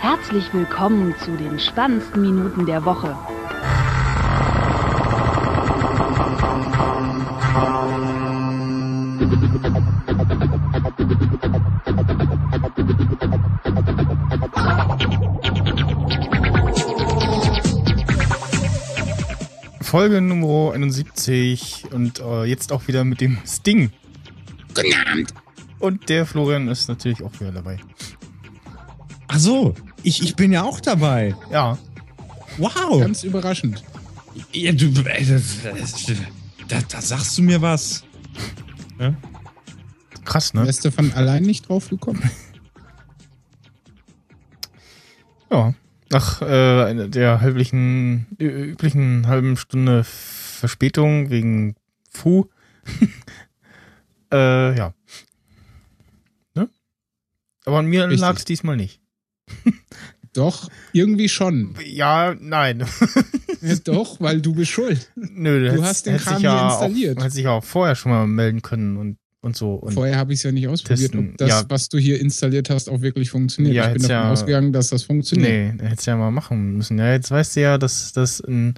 Herzlich willkommen zu den spannendsten Minuten der Woche. Folge Nummer 71 und äh, jetzt auch wieder mit dem Sting. Guten Abend. Und der Florian ist natürlich auch wieder dabei. Ach so, ich, ich bin ja auch dabei. Ja. Wow. Ganz überraschend. Ja, du, äh, da, da sagst du mir was. Ja? Krass, ne? Wärst du von allein nicht drauf gekommen? Ja. Nach äh, der halblichen, üblichen halben Stunde Verspätung wegen Fu. äh, ja. Ne? Aber an mir lag es diesmal nicht. Doch, irgendwie schon. Ja, nein. Ja, Doch, weil du bist schuld. Nö, Du hättest- hast den Kram ja installiert. Auch, hättest dich ja auch vorher schon mal melden können und, und so. Und Vorher habe ich es ja nicht ausprobiert, Testen, ob das, ja. was du hier installiert hast, auch wirklich funktioniert. Ja, ich bin davon ja- ausgegangen, dass das funktioniert. Nee, hättest ja mal machen müssen. Ja, jetzt weißt du ja, dass das in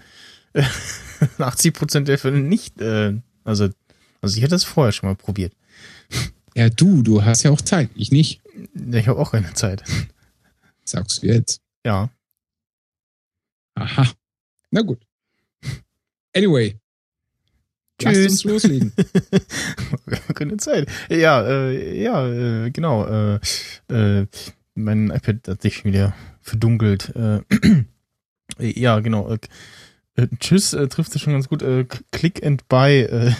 80 Prozent der Fälle nicht, äh, also, also ich hätte es vorher schon mal probiert. Ja, du, du hast ja auch Zeit. Ich nicht. Ich habe auch keine Zeit. Sagst du jetzt. Ja. Aha. Na gut. Anyway. Lass Tschüss. uns loslegen. keine Zeit. Ja, äh, ja, äh, genau. Äh, äh, mein iPad hat sich wieder verdunkelt. Äh, ja, genau. Äh, äh, tschüss, äh, trifft es schon ganz gut. Äh, Click and Buy. Äh,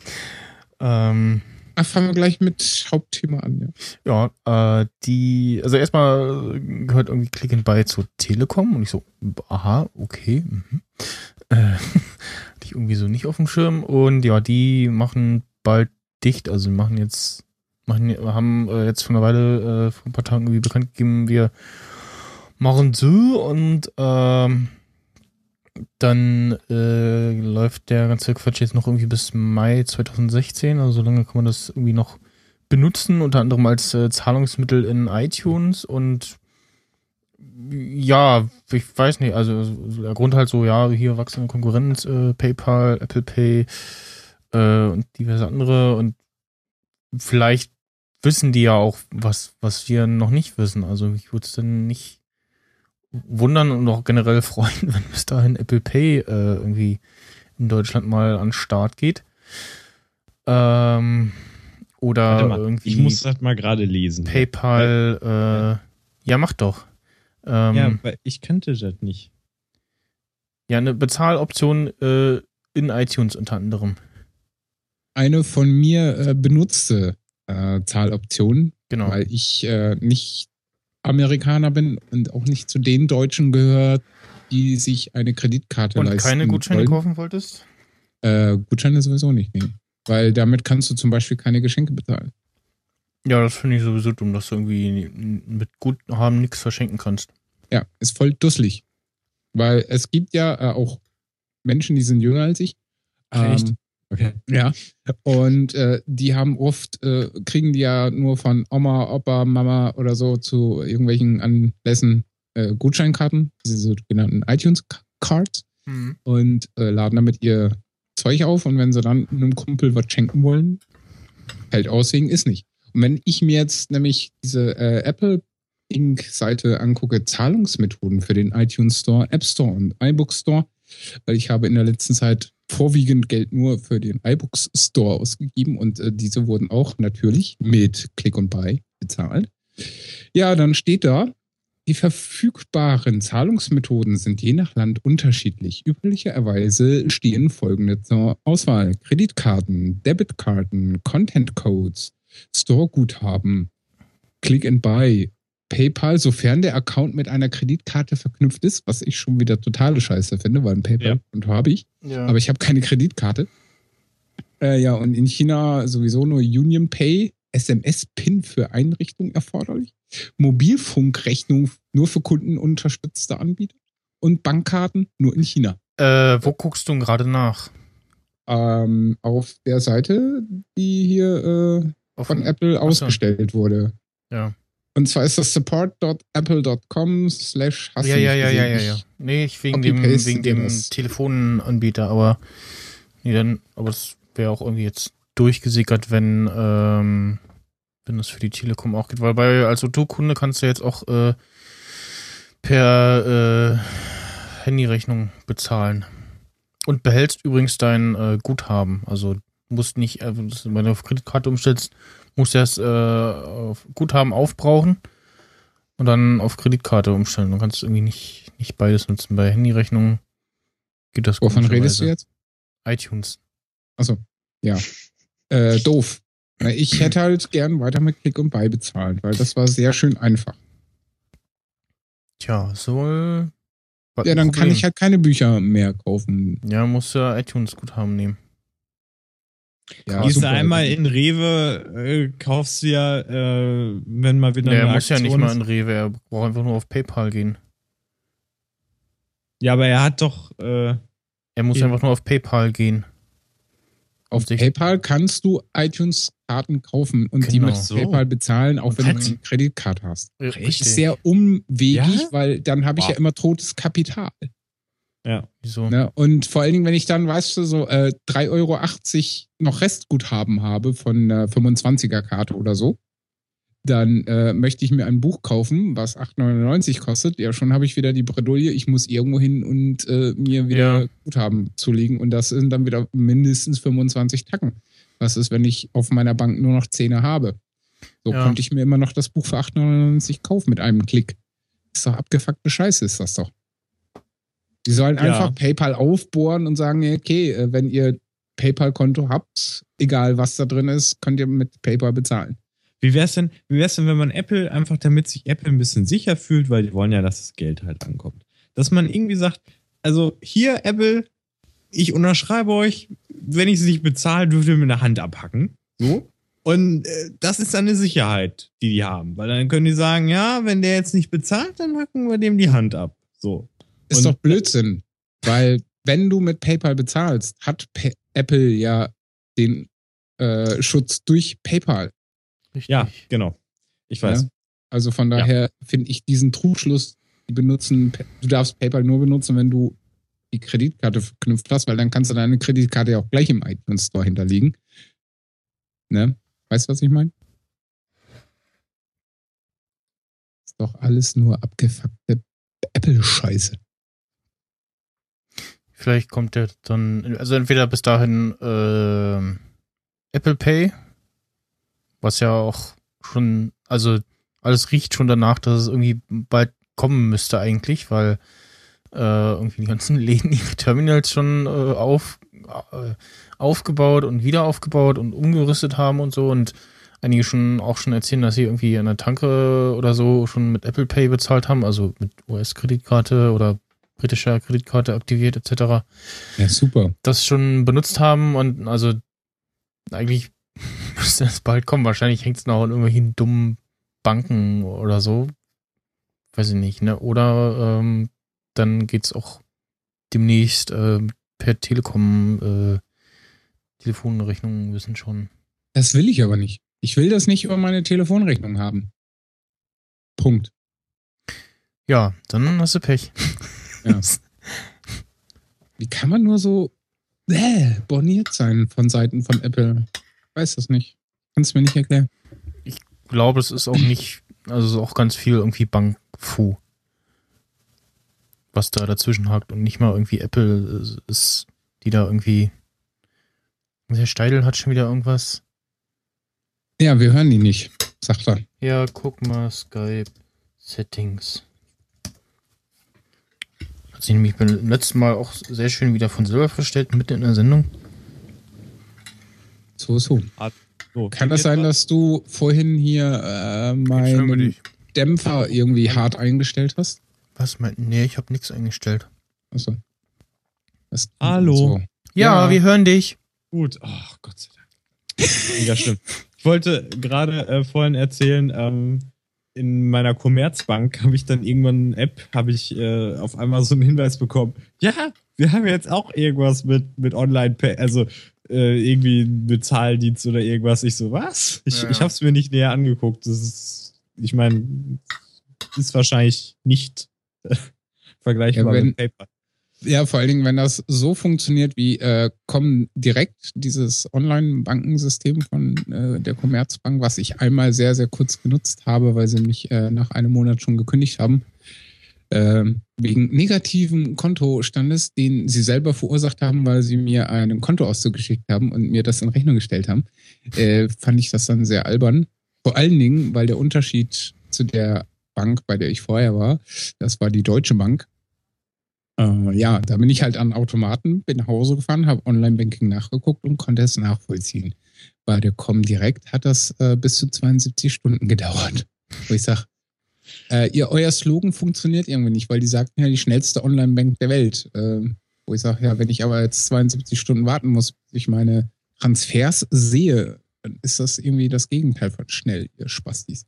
ähm, Ach, fangen wir gleich mit Hauptthema an. Ja. Ja, äh, die, also erstmal gehört irgendwie Click and Buy zur Telekom und ich so, aha, okay. Mhm. Äh, hatte ich irgendwie so nicht auf dem Schirm und ja, die machen bald dicht, also machen jetzt, machen, haben äh, jetzt vor einer Weile, äh, vor ein paar Tagen irgendwie bekannt gegeben, wir machen so und ähm, dann äh, läuft der ganze Quatsch jetzt noch irgendwie bis Mai 2016. Also so lange kann man das irgendwie noch benutzen, unter anderem als äh, Zahlungsmittel in iTunes und ja, ich weiß nicht, also so der Grund halt so, ja, hier wachsende Konkurrenz, äh, PayPal, Apple Pay äh, und diverse andere und vielleicht wissen die ja auch was, was wir noch nicht wissen. Also ich würde es dann nicht wundern und auch generell freuen, wenn bis dahin Apple Pay äh, irgendwie in Deutschland mal an den Start geht. Ähm, oder mal, irgendwie ich muss das mal gerade lesen. PayPal, äh, ja, mach doch. Ähm, Ja, ja, weil ich kannte das nicht. eine Bezahloption äh, in iTunes unter anderem. Eine von mir äh, benutzte äh, Zahloption, Genau. weil ich äh, nicht Amerikaner bin und auch nicht zu den Deutschen gehört, die sich eine Kreditkarte Und leisten keine Gutscheine wollen. kaufen wolltest? Äh, Gutscheine sowieso nicht, nee. Weil damit kannst du zum Beispiel keine Geschenke bezahlen. Ja, das finde ich sowieso dumm, dass du irgendwie mit Guthaben nichts verschenken kannst. Ja, ist voll dusselig. Weil es gibt ja äh, auch Menschen, die sind jünger als ich. Echt? Okay. Ja. Und äh, die haben oft, äh, kriegen die ja nur von Oma, Opa, Mama oder so zu irgendwelchen Anlässen äh, Gutscheinkarten, diese sogenannten iTunes-Cards, und äh, laden damit ihr Zeug auf. Und wenn sie dann einem Kumpel was schenken wollen, fällt aussehen, ist nicht. Und wenn ich mir jetzt nämlich diese äh, Apple Inc. Seite angucke, Zahlungsmethoden für den iTunes Store, App Store und iBook Store, weil ich habe in der letzten Zeit vorwiegend Geld nur für den iBooks Store ausgegeben und äh, diese wurden auch natürlich mit Click und Buy bezahlt. Ja, dann steht da, die verfügbaren Zahlungsmethoden sind je nach Land unterschiedlich. Üblicherweise stehen folgende zur Auswahl. Kreditkarten, Debitkarten, Content Codes, Store-Guthaben, Click and Buy, PayPal, sofern der Account mit einer Kreditkarte verknüpft ist, was ich schon wieder totale Scheiße finde, weil ein PayPal-Konto habe ich, Ja. aber ich habe keine Kreditkarte. Äh, ja, und in China sowieso nur Union Pay, SMS-PIN für Einrichtungen erforderlich, Mobilfunkrechnung nur für Kunden unterstützte Anbieter und Bankkarten nur in China. Äh, wo guckst du gerade nach? Ähm, auf der Seite, die hier äh, von Apple Achso. ausgestellt wurde. Ja. Und zwar ist das support.apple.com slash Ja, du ja, ja, ja, ja, ja. Nee, ich wegen dem, wegen dem. Telefonanbieter, aber nee, dann, aber das wäre auch irgendwie jetzt durchgesickert, wenn, ähm, wenn das für die Telekom auch geht. Weil bei als O2-Kunde kannst du jetzt auch äh, per äh, Handyrechnung bezahlen. Und behältst übrigens dein äh, Guthaben. Also musst nicht, äh, wenn du meine Kreditkarte umstellst, musst du erst äh, auf Guthaben aufbrauchen und dann auf Kreditkarte umstellen. Du kannst irgendwie nicht, nicht beides nutzen. Bei Handyrechnungen geht das Wovon redest du jetzt? iTunes. Achso, ja. Äh, doof. Ich hätte halt gern weiter mit Klick und Buy bezahlt, weil das war sehr schön einfach. Tja, soll. Ja, dann kann ich halt keine Bücher mehr kaufen. Ja, musst du iTunes Guthaben nehmen. Ja, Gehst du einmal in Rewe, äh, kaufst du ja, äh, wenn mal wieder Ja, er muss ja nicht Aktion mal in Rewe, er braucht einfach nur auf PayPal gehen. Ja, aber er hat doch, äh, Er muss einfach nur auf PayPal gehen. Auf sich- PayPal kannst du iTunes-Karten kaufen und die Genau. mit So. PayPal bezahlen, auch wenn Was? du eine Kreditkarte hast. Das Richtig. ist sehr umwegig, Ja? weil dann habe ich Wow. ja immer totes Kapital. Ja. Wieso? Ne? Und vor allen Dingen, wenn ich dann, weißt du, so äh, 3,80 Euro noch Restguthaben habe von einer 25er-Karte oder so, dann äh, möchte ich mir ein Buch kaufen, was 8,99 kostet. Ja, schon habe ich wieder die Bredouille, ich muss irgendwo hin und äh, mir wieder Ja. Guthaben zulegen. Und das sind dann wieder mindestens 25 Tacken. Was ist, wenn ich auf meiner Bank nur noch Zähne habe? So Ja. konnte ich mir immer noch das Buch für 8,99 kaufen mit einem Klick. Ist doch abgefuckte Scheiße, ist das doch. Die sollen Ja. einfach PayPal aufbohren und sagen, okay, äh, wenn ihr PayPal-Konto habt, egal was da drin ist, könnt ihr mit PayPal bezahlen. Wie wär's denn, wie wär's denn, wenn man Apple einfach, damit sich Apple ein bisschen sicher fühlt, weil die wollen ja, dass das Geld halt ankommt, dass man irgendwie sagt, also hier Apple, ich unterschreibe euch, wenn ich sie nicht bezahle, dürft ihr mir eine Hand abhacken. So. Und äh, das ist dann eine Sicherheit, die die haben. Weil dann können die sagen, ja, wenn der jetzt nicht bezahlt, dann hacken wir dem die Hand ab. So. Ist Und- doch Blödsinn, weil wenn du mit PayPal bezahlst, hat Pa- Apple ja den äh, Schutz durch PayPal. Richtig. Ja, genau. Ich weiß. Ja. Also von daher finde ich diesen Trugschluss, die benutzen, du darfst PayPal nur benutzen, wenn du die Kreditkarte verknüpft hast, weil dann kannst du deine Kreditkarte ja auch gleich im iTunes Store hinterlegen. Ne? Weißt du, was ich meine? Ist doch alles nur abgefuckte Apple-Scheiße. Vielleicht kommt der dann, also entweder bis dahin ähm, Apple Pay, was ja auch schon, also alles riecht schon danach, dass es irgendwie bald kommen müsste eigentlich, weil äh, irgendwie die ganzen Läden ihre Terminals schon äh, auf, äh, aufgebaut und wieder aufgebaut und umgerüstet haben und so und einige schon auch schon erzählen, dass sie irgendwie an der Tanke oder so schon mit Apple Pay bezahlt haben, also mit US-Kreditkarte oder britischer Kreditkarte aktiviert etc Ja, super. das schon benutzt haben und also eigentlich müsste das bald kommen. Wahrscheinlich hängt es noch an irgendwelchen dummen Banken oder so. Weiß ich nicht, ne? Oder ähm, dann geht's auch demnächst äh, per Telekom äh, Telefonrechnungen wissen schon. Das will ich aber nicht. Ich will das nicht über meine Telefonrechnung haben. Punkt. Ja, dann hast du Pech. Ja. Wie kann man nur so äh, borniert sein von Seiten von Apple? Weiß das nicht. Kannst du mir nicht erklären. Ich glaube, es ist auch nicht, also es ist auch ganz viel irgendwie Bankfu, was da dazwischen hakt und nicht mal irgendwie Apple ist- die da irgendwie. Der Steidel hat schon wieder irgendwas. Ja, wir hören die nicht, sagt er. Ja, guck mal, Skype Settings. Hat sich nämlich beim letzten Mal auch sehr schön wieder von selber verstellt, mitten in der Sendung. So, so. So, Kann das sein, dass du vorhin hier äh, meinen. Dämpfer irgendwie hart eingestellt hast? Was mein. Nee, ich habe nichts eingestellt. Achso. Das- Hallo. So. Ja, Ja. wir hören dich. Gut. Ach, Gott sei Dank. Mega schlimm. Ich wollte gerade äh, vorhin erzählen, ähm, in meiner Commerzbank habe ich dann irgendwann eine App, habe ich äh, auf einmal so einen Hinweis bekommen. Ja, wir haben jetzt auch irgendwas mit, mit Online-Pay, also äh, irgendwie Bezahldienst oder irgendwas. Ich so, was? Ich, Ja. ich habe es mir nicht näher angeguckt. Das ist ich meine, ist wahrscheinlich nicht äh, vergleichbar Ja, wenn- mit PayPal. Ja, vor allen Dingen, wenn das so funktioniert wie äh, kommen direkt dieses Online-Bankensystem von äh, der Commerzbank, was ich einmal sehr, sehr kurz genutzt habe, weil sie mich äh, nach einem Monat schon gekündigt haben, ähm, wegen negativen Kontostandes, den sie selber verursacht haben, weil sie mir einen Kontoauszug geschickt haben und mir das in Rechnung gestellt haben, äh, fand ich das dann sehr albern. Vor allen Dingen, weil der Unterschied zu der Bank, bei der ich vorher war, das war die Deutsche Bank, äh, ja, da bin ich halt an Automaten, bin nach Hause gefahren, habe Online-Banking nachgeguckt und konnte es nachvollziehen. Bei der Comdirect hat das äh, bis zu 72 Stunden gedauert. Wo ich sage, äh, euer Slogan funktioniert irgendwie nicht, weil die sagten ja die schnellste Online-Bank der Welt. Äh, wo ich sage, ja, wenn ich aber jetzt 72 Stunden warten muss, bis ich meine Transfers sehe, dann ist das irgendwie das Gegenteil von schnell, ihr Spastis.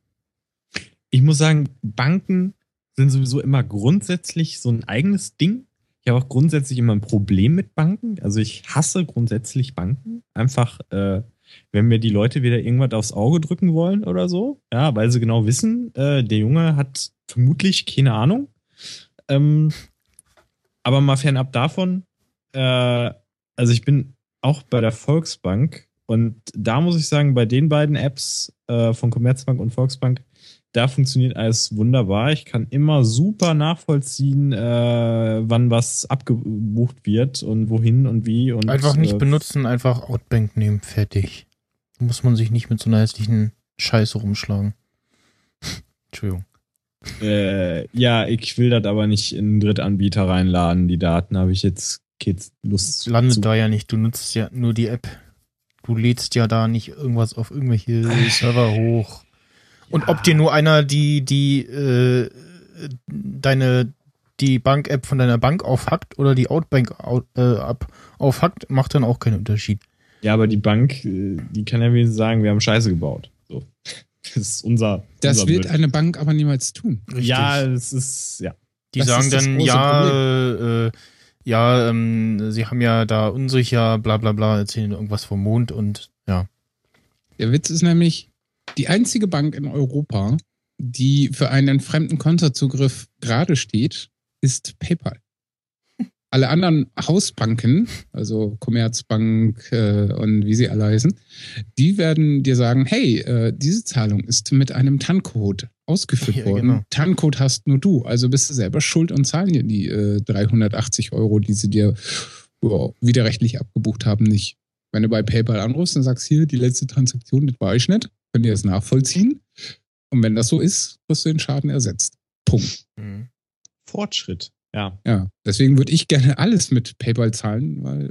Ich muss sagen, Banken sind sowieso immer grundsätzlich so ein eigenes Ding. Ich habe auch grundsätzlich immer ein Problem mit Banken. Also ich hasse grundsätzlich Banken. Einfach, äh, wenn mir die Leute wieder irgendwas aufs Auge drücken wollen oder so. Ja, weil sie genau wissen, äh, der Junge hat vermutlich keine Ahnung. Ähm, aber mal fernab davon, äh, also ich bin auch bei der Volksbank und da muss ich sagen, bei den beiden Apps äh, von Commerzbank und Volksbank, da funktioniert alles wunderbar. Ich kann immer super nachvollziehen, äh, wann was abgebucht wird und wohin und wie. Und, Einfach nicht äh, benutzen, einfach Outbank nehmen, fertig. Da muss man sich nicht mit so einer hässlichen Scheiße rumschlagen. Entschuldigung. Äh, ja, ich will das aber nicht in einen Drittanbieter reinladen. Die Daten habe ich jetzt geht's Lust zu. Landet da ja nicht, du nutzt ja nur die App. Du lädst ja da nicht irgendwas auf irgendwelche Server hoch. Und ob dir nur einer die, die, äh, deine, die Bank-App von deiner Bank aufhackt oder die Outbank au- äh, ab aufhackt, macht dann auch keinen Unterschied. Ja, aber die Bank, äh, die kann ja wenigstens sagen, wir haben Scheiße gebaut. So. Das ist unser. Das unser wird Blöd. eine Bank aber niemals tun. Ja, es ist, ja. Die Das sagen dann, ja, äh, ja, ähm, sie haben ja da unsicher, bla bla bla, erzählen irgendwas vom Mond und ja. Der Witz ist nämlich, die einzige Bank in Europa, die für einen fremden Kontozugriff gerade steht, ist PayPal. Alle anderen Hausbanken, also Commerzbank äh, und wie sie alle heißen, die werden dir sagen, hey, äh, diese Zahlung ist mit einem TAN-Code ausgeführt Ja, worden. genau. TAN-Code hast nur du, also bist du selber schuld und zahlen dir die äh, 380 Euro, die sie dir ja, widerrechtlich abgebucht haben, nicht. Wenn du bei PayPal anrufst und sagst, hier, die letzte Transaktion, das war ich nicht, könnt ihr das nachvollziehen. Und wenn das so ist, wirst du den Schaden ersetzt. Punkt. Mhm. Fortschritt. Ja. Ja, deswegen würde ich gerne alles mit PayPal zahlen, weil,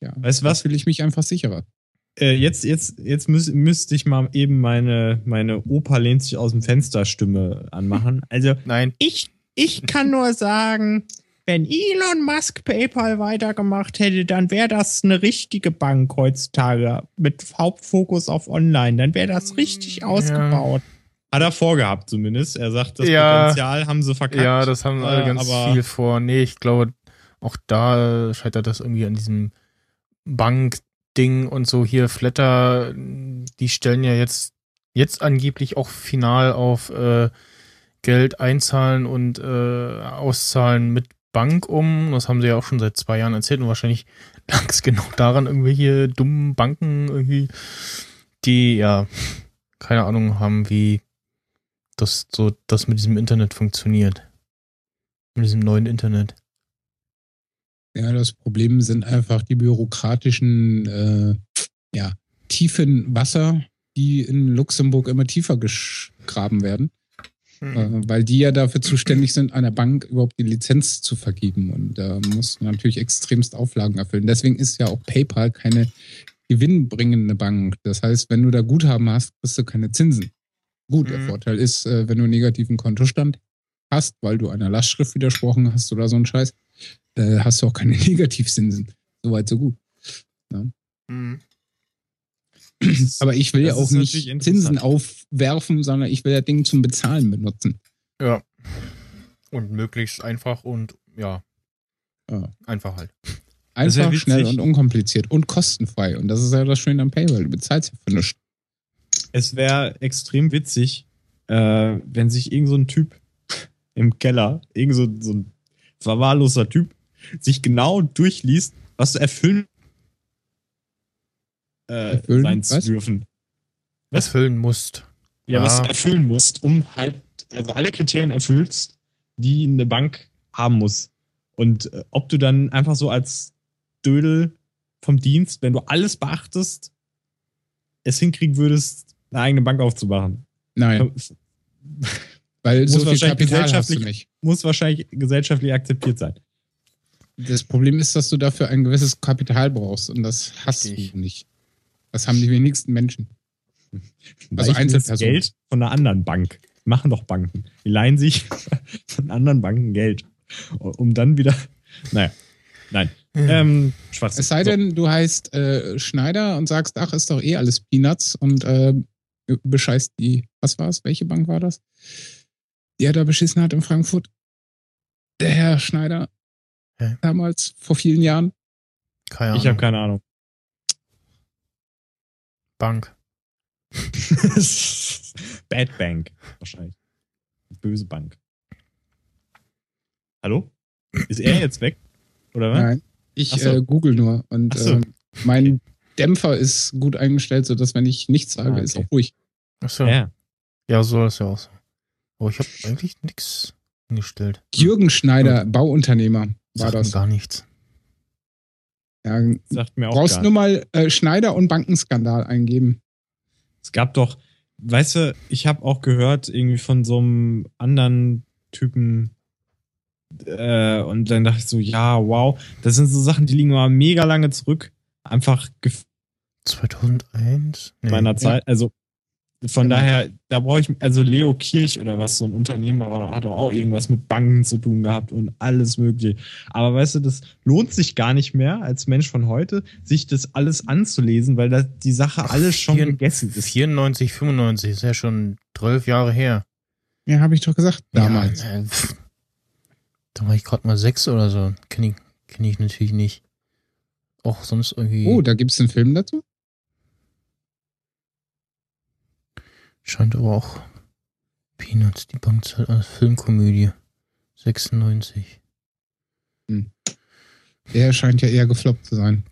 äh, ja, Weißt was? fühle ich mich einfach sicherer. Äh, jetzt, jetzt, jetzt müß, müsste ich mal eben meine, meine Opa lehnt sich aus dem Fenster Stimme anmachen. Also, Nein, ich, ich kann nur sagen, wenn Elon Musk PayPal weitergemacht hätte, dann wäre das eine richtige Bank heutzutage mit Hauptfokus auf Online. Dann wäre das richtig Ja. ausgebaut. Hat er vorgehabt zumindest. Er sagt, das Ja. Potenzial haben sie verkackt. ja, das haben alle Äh, ganz aber- viel vor. Nee, ich glaube, auch da scheitert das irgendwie an diesem Bank-Ding und so. Hier, Flatter, die stellen ja jetzt, jetzt angeblich auch final auf äh, Geld einzahlen und äh, auszahlen mit Bank um. Das haben sie ja auch schon seit zwei Jahren erzählt und wahrscheinlich lag es genau daran, irgendwelche dummen Banken irgendwie, die ja keine Ahnung haben, wie das so das mit diesem Internet funktioniert. Mit diesem neuen Internet. Ja, das Problem sind einfach die bürokratischen äh, ja, tiefen Wasser, die in Luxemburg immer tiefer gegraben werden, äh, weil die ja dafür zuständig sind, einer Bank überhaupt die Lizenz zu vergeben. Und da muss man natürlich extremst Auflagen erfüllen. Deswegen ist ja auch PayPal keine gewinnbringende Bank. Das heißt, wenn du da Guthaben hast, kriegst du keine Zinsen. Gut, der Mhm. Vorteil ist, äh, wenn du einen negativen Kontostand hast, weil du einer Lastschrift widersprochen hast oder so ein Scheiß, äh, hast du auch keine Negativzinsen. Soweit, so gut. Mhm. Aber ich will ja auch nicht. Zinsen aufwerfen, sondern ich will das Ding zum Bezahlen benutzen. Ja. Und möglichst einfach und ja, Ja. einfach halt. Ja Einfach, witzig. schnell und unkompliziert und kostenfrei. Und das ist ja das Schöne am PayPal. Du bezahlst ja für nichts. Es wäre extrem witzig, äh, wenn sich irgend so ein Typ im Keller, irgend so, so ein verwahrloser Typ, sich genau durchliest, was erfüllen, äh, Erfüllen? sein Was? zu dürfen. Was füllen musst. Ja, was Ah. du erfüllen musst, um halt also alle Kriterien erfüllst, die eine Bank haben muss. Und äh, ob du dann einfach so als Dödel vom Dienst, wenn du alles beachtest, es hinkriegen würdest, eine eigene Bank aufzumachen. Nein, weil so viel Kapital hast du nicht. Muss wahrscheinlich gesellschaftlich akzeptiert sein. Das Problem ist, dass du dafür ein gewisses Kapital brauchst und das hast Richtig. du nicht. Das haben die wenigsten Menschen. Also Einzelpersonen. Geld von einer anderen Bank. Machen doch Banken. Die leihen sich von anderen Banken Geld. Um dann wieder. Naja. Nein. Ähm, Schwarz. Es sei denn, du heißt äh, Schneider und sagst, ach, ist doch eh alles Peanuts und äh, bescheißt die, was war es? Welche Bank war das? Die er da beschissen hat in Frankfurt? Der Herr Schneider. Hä? Damals, vor vielen Jahren. Keine. Ahnung. Ich habe keine Ahnung. Bank. Bad Bank. Wahrscheinlich. Böse Bank. Hallo? Ist er jetzt weg? Oder was? Nein. Ich so. äh, google nur und so. äh, mein Dämpfer ist gut eingestellt, sodass wenn ich nichts sage, Ah, ist okay. auch ruhig. Achso. Ja. Ja, so ist ja auch so. Aber ich habe eigentlich nichts eingestellt. Jürgen Schneider, Bauunternehmer, war Sagt das. gar nichts. Ja, Sagt mir auch brauchst gar nur mal äh, Schneider und Bankenskandal eingeben. Es gab doch, weißt du, ich habe auch gehört, irgendwie von so einem anderen Typen, äh, und dann dachte ich so, ja, wow, das sind so Sachen, die liegen mal mega lange zurück. Einfach gef 2001? Nee. meiner Zeit. Also von Genau. daher, da brauche ich, also Leo Kirch oder was, so ein Unternehmer war, hat doch auch irgendwas mit Banken zu tun gehabt und alles Mögliche. Aber weißt du, das lohnt sich gar nicht mehr als Mensch von heute, sich das alles anzulesen, weil da die Sache Ach, alles schon vier- gegessen ist. 94, 95, ist ja schon 12 Jahre her. Ja, habe ich doch gesagt, damals. Ja, äh, da war ich gerade mal sechs oder so. Kenne ich, kenn ich natürlich nicht. Auch sonst irgendwie. Oh, da gibt's einen Film dazu? Scheint aber auch Peanuts, die Bankzeit als Filmkomödie. 96. Der scheint ja eher gefloppt zu sein.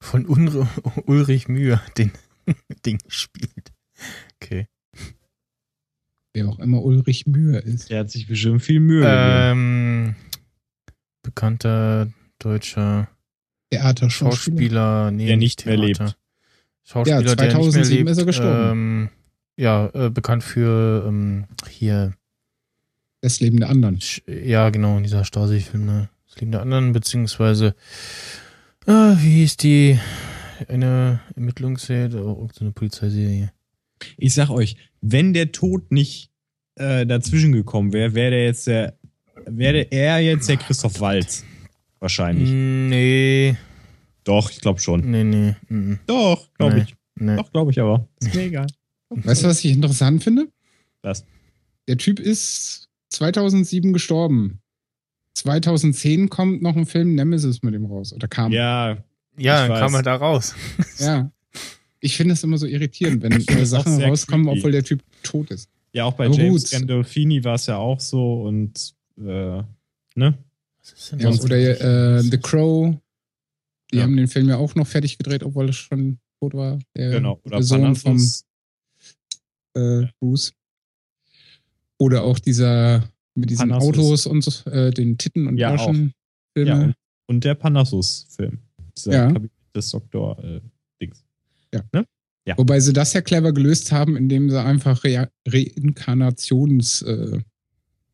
Von Unre Ulrich Mühe, den Ding gespielt. Okay. Wer auch immer Ulrich Mühe ist. Der hat sich bestimmt viel Mühe. Ähm, bekannter deutscher Theaterschauspieler. Schauspieler, nee, Der nicht mehr Theater. lebt. Schauspieler, Ja, der nicht mehr 2007 lebt. ist er gestorben. Ähm, ja, äh, bekannt für ähm, hier, Das Leben der anderen. Ja genau, dieser Stasi-Film, ne? Das Leben der anderen, beziehungsweise, äh, wie hieß die, eine Ermittlungsserie, oh, so eine Polizeiserie. Ich sag euch, wenn der Tod nicht äh, dazwischen gekommen wäre, wäre der jetzt der, wäre er jetzt der Christoph Walz. Wahrscheinlich. Nee, Doch, ich glaube schon. nee, nee, mm, Doch, glaube Nee. ich. nee. Doch, glaube ich aber. Ist mir egal. Weißt du, was ich interessant finde? Was? Der Typ ist 2007 gestorben. 2010 kommt noch ein Film Nemesis mit ihm raus. Oder kam. Ja, Ja, dann kam weiß. er da raus. Ja. Ich finde es immer so irritierend, wenn Sachen rauskommen, creepy. obwohl der Typ tot ist. ja, auch bei Aber James. Gandolfini war es ja auch so und äh, ne? Was ist denn Ja, oder äh, The Crow. Die Ja. haben den Film ja auch noch fertig gedreht, obwohl er schon tot war. Der, Genau. Oder der Sohn vom äh, Bruce. Oder auch dieser mit diesen Panassus. Autos und so, äh, den Titten und Ja, Taschen Filme. Ja, und, und der Panassus-Film. Dieser Ja. Kabinett des Doktor äh, Dings. ja. Wobei sie das ja clever gelöst haben, indem sie einfach Re Reinkarnations äh,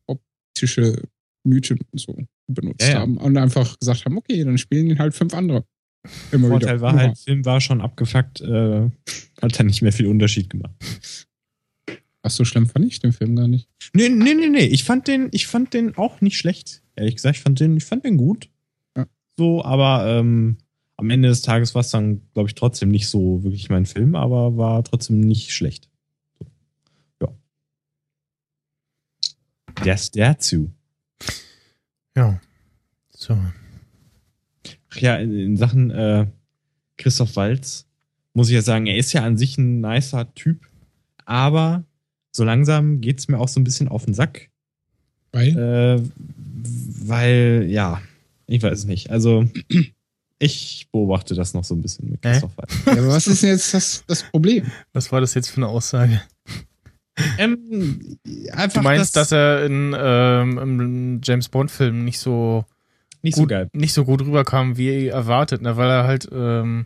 optische Mythen und so benutzt Ja, ja. haben und einfach gesagt haben, okay, dann spielen halt fünf andere. Immer Vorteil wieder. war halt, der Film war schon abgefuckt, äh, hat dann nicht mehr viel Unterschied gemacht. Ach, so schlimm fand ich den Film gar nicht. Nee, nee, nee, nee. Ich fand den, ich fand den auch nicht schlecht. Ehrlich gesagt, ich fand den, ich fand den gut. Ja. So, aber ähm, am Ende des Tages war es dann, glaube ich, trotzdem nicht so wirklich mein Film, aber war trotzdem nicht schlecht. So. Ja. Das dazu. Ja. So. Ach ja, in, in Sachen äh, Christoph Walz muss ich ja sagen, er ist ja an sich ein nicer Typ, Aber so langsam geht's mir auch so ein bisschen auf den Sack. Weil? Äh, weil, ja, ich weiß es nicht. Also, ich beobachte das noch so ein bisschen mit? Christoph Waltz. Ja, aber was ist denn jetzt das, das Problem? Was war das jetzt für eine Aussage? Ähm, Du meinst, das, dass er in ähm, im James Bond Film nicht so nicht gut, so geil. nicht so gut rüberkam wie erwartet, ne? weil er halt ähm,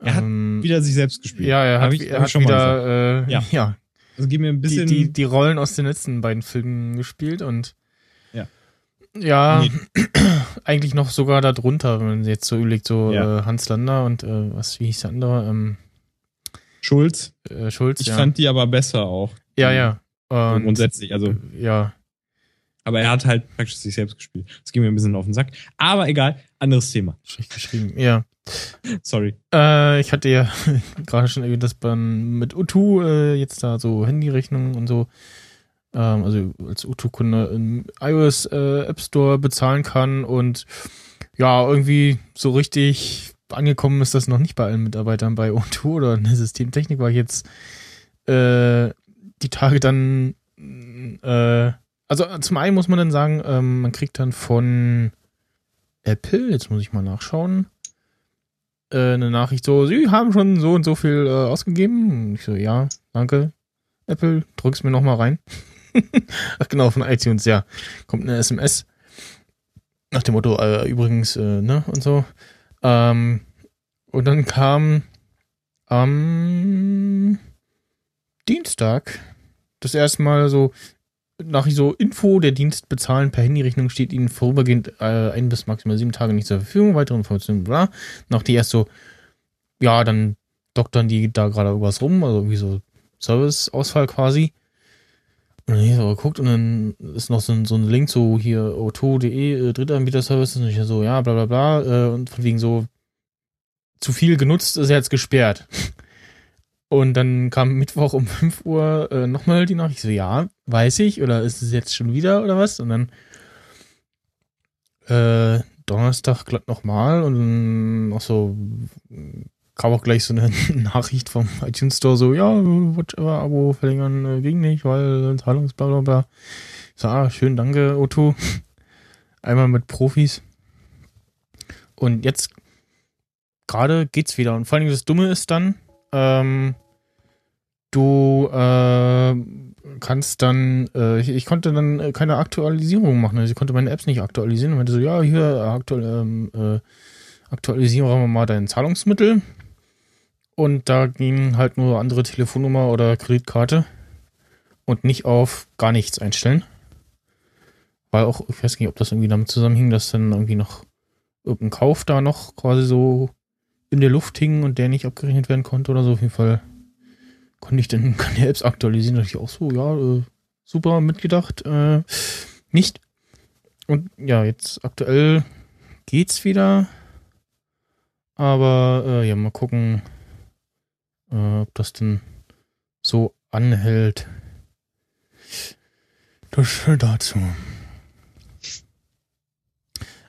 Er hat ähm, Wieder sich selbst gespielt. ja, er Hab hat, ich- er hat schon wieder äh, Ja. ja, Also gib mir ein die, bisschen. die, die Rollen aus den letzten beiden Filmen gespielt und Ja. ja, eigentlich noch sogar darunter, wenn man jetzt so überlegt, so Ja. äh, Hans Lander und äh, was, wie hieß der andere? Ähm, Schulz. äh, Schulz, Ich ja. fand die aber besser auch. Ja, ja. Und, grundsätzlich. Also, ja, aber er hat halt praktisch sich selbst gespielt. Das ging mir ein bisschen auf den Sack. Aber egal, anderes Thema. schlecht geschrieben. Ja. Sorry. Äh, ich hatte ja gerade schon erwähnt, dass man mit Utu äh, jetzt da so Handyrechnungen und so, ähm, also als Utu-Kunde im iOS äh, App Store bezahlen kann und ja, irgendwie so richtig angekommen ist das noch nicht bei allen Mitarbeitern bei Utu oder in der Systemtechnik, weil ich jetzt äh, die Tage dann äh, also zum einen muss man dann sagen, ähm, man kriegt dann von Apple, jetzt muss ich mal nachschauen, äh, eine Nachricht so, Sie haben schon so und so viel äh, ausgegeben. Und ich so, ja, danke. Apple, drück's mir nochmal rein. Ach genau, von iTunes, ja. Kommt eine SMS. Nach dem Motto, äh, übrigens, äh, ne, und so. Ähm, und dann kam am Dienstag das erste Mal so nach so Info, der Dienst bezahlen per Handyrechnung steht Ihnen vorübergehend äh, ein bis maximal sieben Tage nicht zur Verfügung. Weitere Informationen, bla. Nach die erst so, ja, dann doktern die da gerade irgendwas rum, also irgendwie so Serviceausfall quasi. Und dann hab ich geguckt und dann ist noch so ein, so ein Link so hier o2.de, äh, Drittanbieter-Services und ich so, ja, bla bla bla. Äh, und von wegen so, zu viel genutzt ist jetzt gesperrt. Und dann kam Mittwoch um 5 Uhr äh, nochmal die Nachricht, so, ja, weiß ich, oder ist es jetzt schon wieder oder was? Und dann äh, Donnerstag glatt nochmal und dann noch so kam auch gleich so eine Nachricht vom iTunes Store, so, ja, whatever, Abo verlängern äh, ging nicht, weil Zahlungs bla so, ah, schön, danke, Otto. Einmal mit Profis. Und jetzt gerade geht's wieder. Und vor allem das Dumme ist dann, ähm, du äh, kannst dann, äh, ich, ich konnte dann keine Aktualisierung machen. Also ich konnte meine Apps nicht aktualisieren. Und meinte so, ja, hier aktuell, ähm, äh, aktualisieren wir mal dein Zahlungsmittel. Und da ging halt nur andere Telefonnummer oder Kreditkarte und nicht auf gar nichts einstellen. Weil auch, ich weiß nicht, ob das irgendwie damit zusammenhing, dass dann irgendwie noch irgendein Kauf da noch quasi so in der Luft hing und der nicht abgerechnet werden konnte oder so. Auf jeden Fall konnte ich dann keine Apps aktualisieren. Da dachte ich auch so, ja, äh, super mitgedacht. Äh, nicht. Und ja, jetzt aktuell geht's wieder. Aber äh, ja, mal gucken, äh, ob das denn so anhält. Das dazu.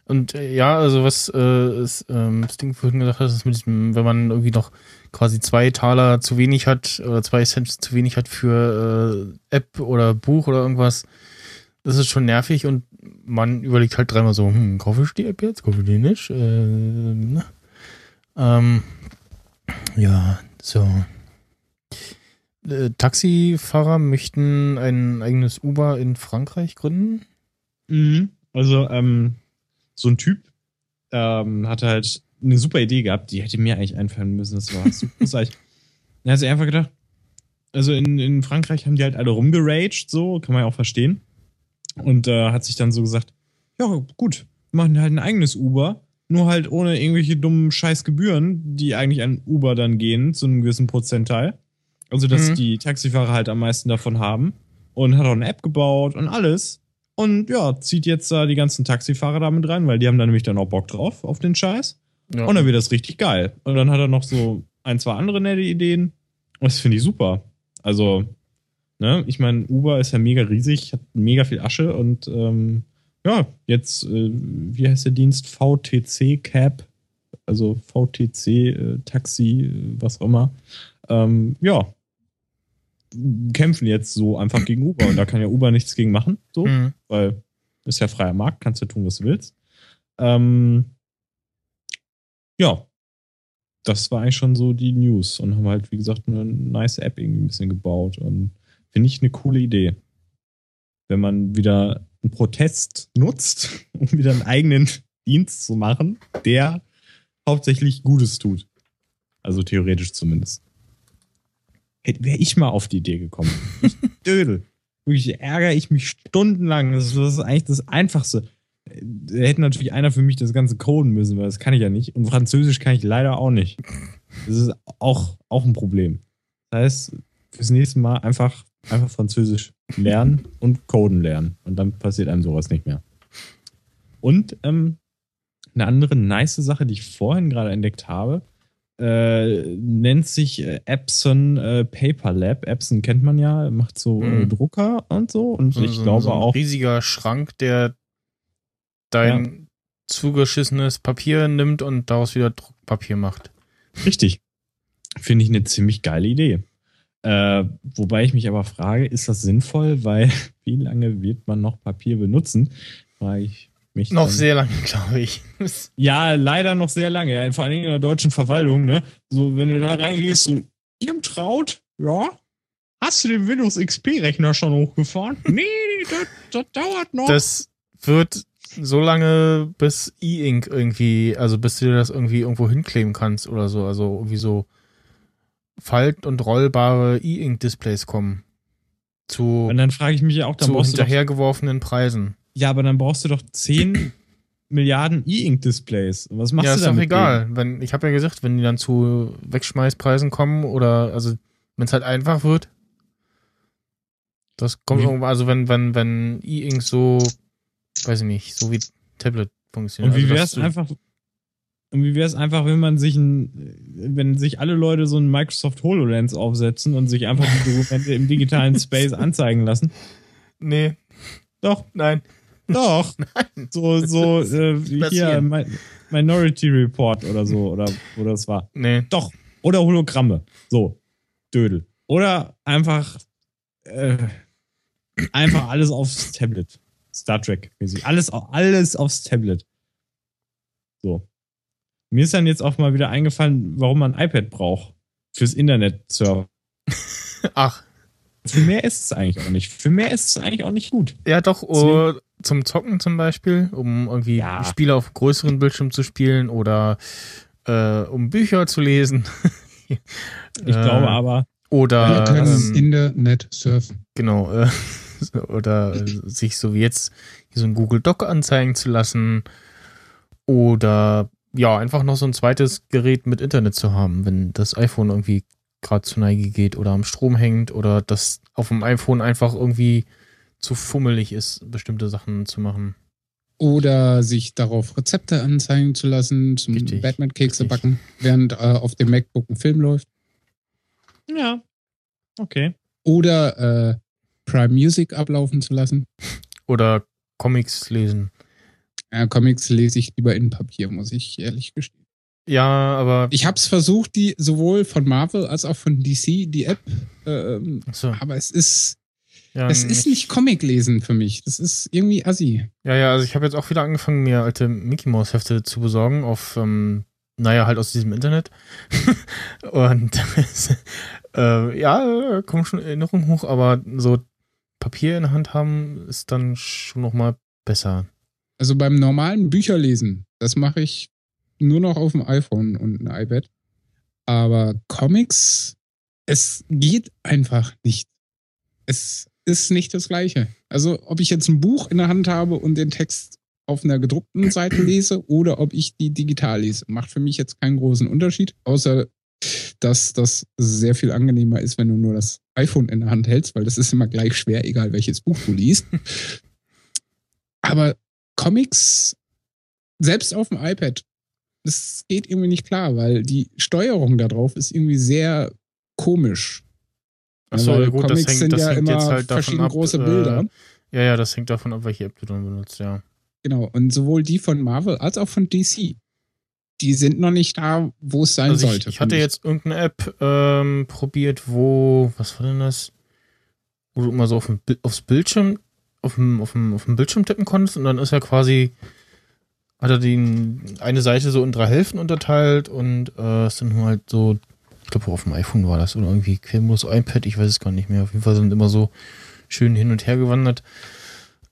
Und äh, ja, also was äh, ist, ähm, das Ding vorhin gesagt hat, ist mit diesem, wenn man irgendwie noch quasi zwei Taler zu wenig hat oder zwei Cent zu wenig hat für äh, App oder Buch oder irgendwas, das ist schon nervig und man überlegt halt dreimal so, hm, kaufe ich die App jetzt, kaufe ich die nicht? Äh, ne? ähm, ja, so. Äh, Taxifahrer möchten ein eigenes Uber in Frankreich gründen. Mhm. Also, ähm, so ein Typ ähm, hatte halt eine super Idee gehabt, die hätte mir eigentlich einfallen müssen. Das war super großartig. Er hat sich einfach gedacht, also in, in Frankreich haben die halt alle rumgeraged, so, kann man ja auch verstehen. Und äh, hat sich dann so gesagt, ja, gut, wir machen halt ein eigenes Uber, nur halt ohne irgendwelche dummen Scheißgebühren, die eigentlich an Uber dann gehen, zu einem gewissen Prozentteil. Also, dass Mhm. die Taxifahrer halt am meisten davon haben. Und hat auch eine App gebaut und alles. Und ja, zieht jetzt da die ganzen Taxifahrer damit rein, weil die haben da nämlich dann auch Bock drauf, auf den Scheiß. Ja. Und dann wird das richtig geil. Und dann hat er noch so ein, zwei andere nette Ideen. Und das finde ich super. Also, ne, ich meine, Uber ist ja mega riesig, hat mega viel Asche und ähm, ja, jetzt, äh, wie heißt der Dienst? VTC Cab, also VTC äh, Taxi, äh, was auch immer. Ähm, ja, kämpfen jetzt so einfach gegen Uber und da kann ja Uber nichts gegen machen, so, Mhm. weil ist ja freier Markt, kannst du tun, was du willst. Ähm, ja, das war eigentlich schon so die News und haben halt, wie gesagt, eine nice App irgendwie ein bisschen gebaut und finde ich eine coole Idee. Wenn man wieder einen Protest nutzt, um wieder einen eigenen Dienst zu machen, der hauptsächlich Gutes tut. Also theoretisch zumindest. Wäre ich mal auf die Idee gekommen. Ich Dödel. Wirklich ärgere ich mich stundenlang. Das ist, das ist eigentlich das Einfachste. Da hätte natürlich einer für mich das Ganze coden müssen, weil das kann ich ja nicht. Und Französisch kann ich leider auch nicht. Das ist auch, auch ein Problem. Das heißt, fürs nächste Mal einfach, einfach Französisch lernen und coden lernen. Und dann passiert einem sowas nicht mehr. Und ähm, eine andere nice Sache, die ich vorhin gerade entdeckt habe, äh, nennt sich äh, Epson äh, Paper Lab. Epson kennt man ja, macht so äh, Mhm. Drucker und so. Und So, ich so, glaube so ein auch. riesiger Schrank, der dein zugeschissenes Papier nimmt und daraus wieder Druckpapier macht. Richtig. Finde ich eine ziemlich geile Idee. Äh, wobei ich mich aber frage, ist das sinnvoll? Weil wie lange wird man noch Papier benutzen? Frage ich mich. Noch sehr lange, glaube ich. Ja, leider noch sehr lange. Ja, vor allem in der deutschen Verwaltung, ne? So, wenn du da reingehst, so, ihr traut, ja. Hast du den Windows XP-Rechner schon hochgefahren? nee, das, das dauert noch. Das wird so lange, bis E-Ink irgendwie, also bis du dir das irgendwie irgendwo hinkleben kannst oder so. Also irgendwie so falt- und rollbare E-Ink-Displays kommen. Zu, und dann frage ich mich ja auch, dann zu hinterhergeworfenen Preisen. Ja, aber dann brauchst du doch 10 Milliarden E-Ink-Displays. Was machst ja, du ist dann doch egal. Wenn, ich habe ja gesagt, wenn die dann zu Wegschmeißpreisen kommen oder also wenn es halt einfach wird, das kommt Wie- irgendwann, also wenn, wenn, wenn E-Ink so, weiß ich nicht, so wie Tablet funktioniert. Und wie also, einfach, und wie wäre es einfach, wenn man sich ein, wenn sich alle Leute so ein Microsoft HoloLens aufsetzen und sich einfach die Dokumente im digitalen Space anzeigen lassen? Nee, Doch, nein. Doch. So, so, äh, wie hier, Minority Report oder so, oder wo das war. Nee. Doch. Oder Hologramme. So. Dödel. Oder einfach, äh, einfach alles aufs Tablet. Star Trek mäßig. Alles, alles aufs Tablet. So. Mir ist dann jetzt auch mal wieder eingefallen, warum man ein iPad braucht. Fürs Internet surfen. Ach, Für mehr ist es eigentlich auch nicht. Für mehr ist es eigentlich auch nicht gut. ja doch, oh, zum Zocken zum Beispiel, um irgendwie Ja. Spiele auf größeren Bildschirm zu spielen oder äh, um Bücher zu lesen. Ich Äh, glaube aber, Oder Wir können ähm, Internet surfen. Genau, äh, oder äh, sich so wie jetzt hier so ein Google Doc anzeigen zu lassen oder ja, einfach noch so ein zweites Gerät mit Internet zu haben, wenn das iPhone irgendwie gerade zu Neige geht oder am Strom hängt oder das auf dem iPhone einfach irgendwie zu fummelig ist, bestimmte Sachen zu machen. Oder sich darauf Rezepte anzeigen zu lassen, zum Batman-Kekse backen, während äh, auf dem MacBook ein Film läuft. ja. Okay. Oder äh, Prime Music ablaufen zu lassen. Oder Comics lesen. Äh, Comics lese ich lieber in Papier, muss ich ehrlich gestehen. Ja, aber Ich habe es versucht, die sowohl von Marvel als auch von DC, die App, ähm, so, aber es ist, ja, es ist nicht Comic lesen für mich. Das ist irgendwie assi. Ja, ja, also ich habe jetzt auch wieder angefangen, mir alte Mickey Mouse Hefte zu besorgen auf, ähm, naja, halt aus diesem Internet. Und äh, ja, kommen schon Erinnerungen hoch, aber so Papier in der Hand haben ist dann schon noch mal besser. Also beim normalen Bücherlesen, das mache ich nur noch auf dem iPhone und ein iPad. Aber Comics, es geht einfach nicht. Es ist nicht das Gleiche. Also ob ich jetzt ein Buch in der Hand habe und den Text auf einer gedruckten Seite lese oder ob ich die digital lese, macht für mich jetzt keinen großen Unterschied, außer dass das sehr viel angenehmer ist, wenn du nur das iPhone in der Hand hältst, weil das ist immer gleich schwer, egal welches Buch du liest. Aber Comics, selbst auf dem iPad, das geht irgendwie nicht klar, weil die Steuerung da drauf ist irgendwie sehr komisch. Achso, weil gut, das Comics hängt, sind das ja hängt immer jetzt halt davon verschiedene ab. große Bilder. Äh, ja, ja, das hängt davon ab, welche App du dann benutzt, ja. Genau. Und sowohl die von Marvel als auch von DC, die sind noch nicht da, wo es sein Also ich, sollte. ich hatte finde jetzt irgendeine App ähm, probiert, wo, was war denn das? wo du immer so auf dem, aufs Bildschirm, auf dem, auf, dem, auf dem Bildschirm tippen konntest und dann ist er quasi, hat er den, eine Seite so in drei Hälften unterteilt und äh, es sind halt so, ich glaube auf dem iPhone war das oder irgendwie Quermodus iPad, ich weiß es gar nicht mehr. Auf jeden Fall sind immer so schön hin und her gewandert.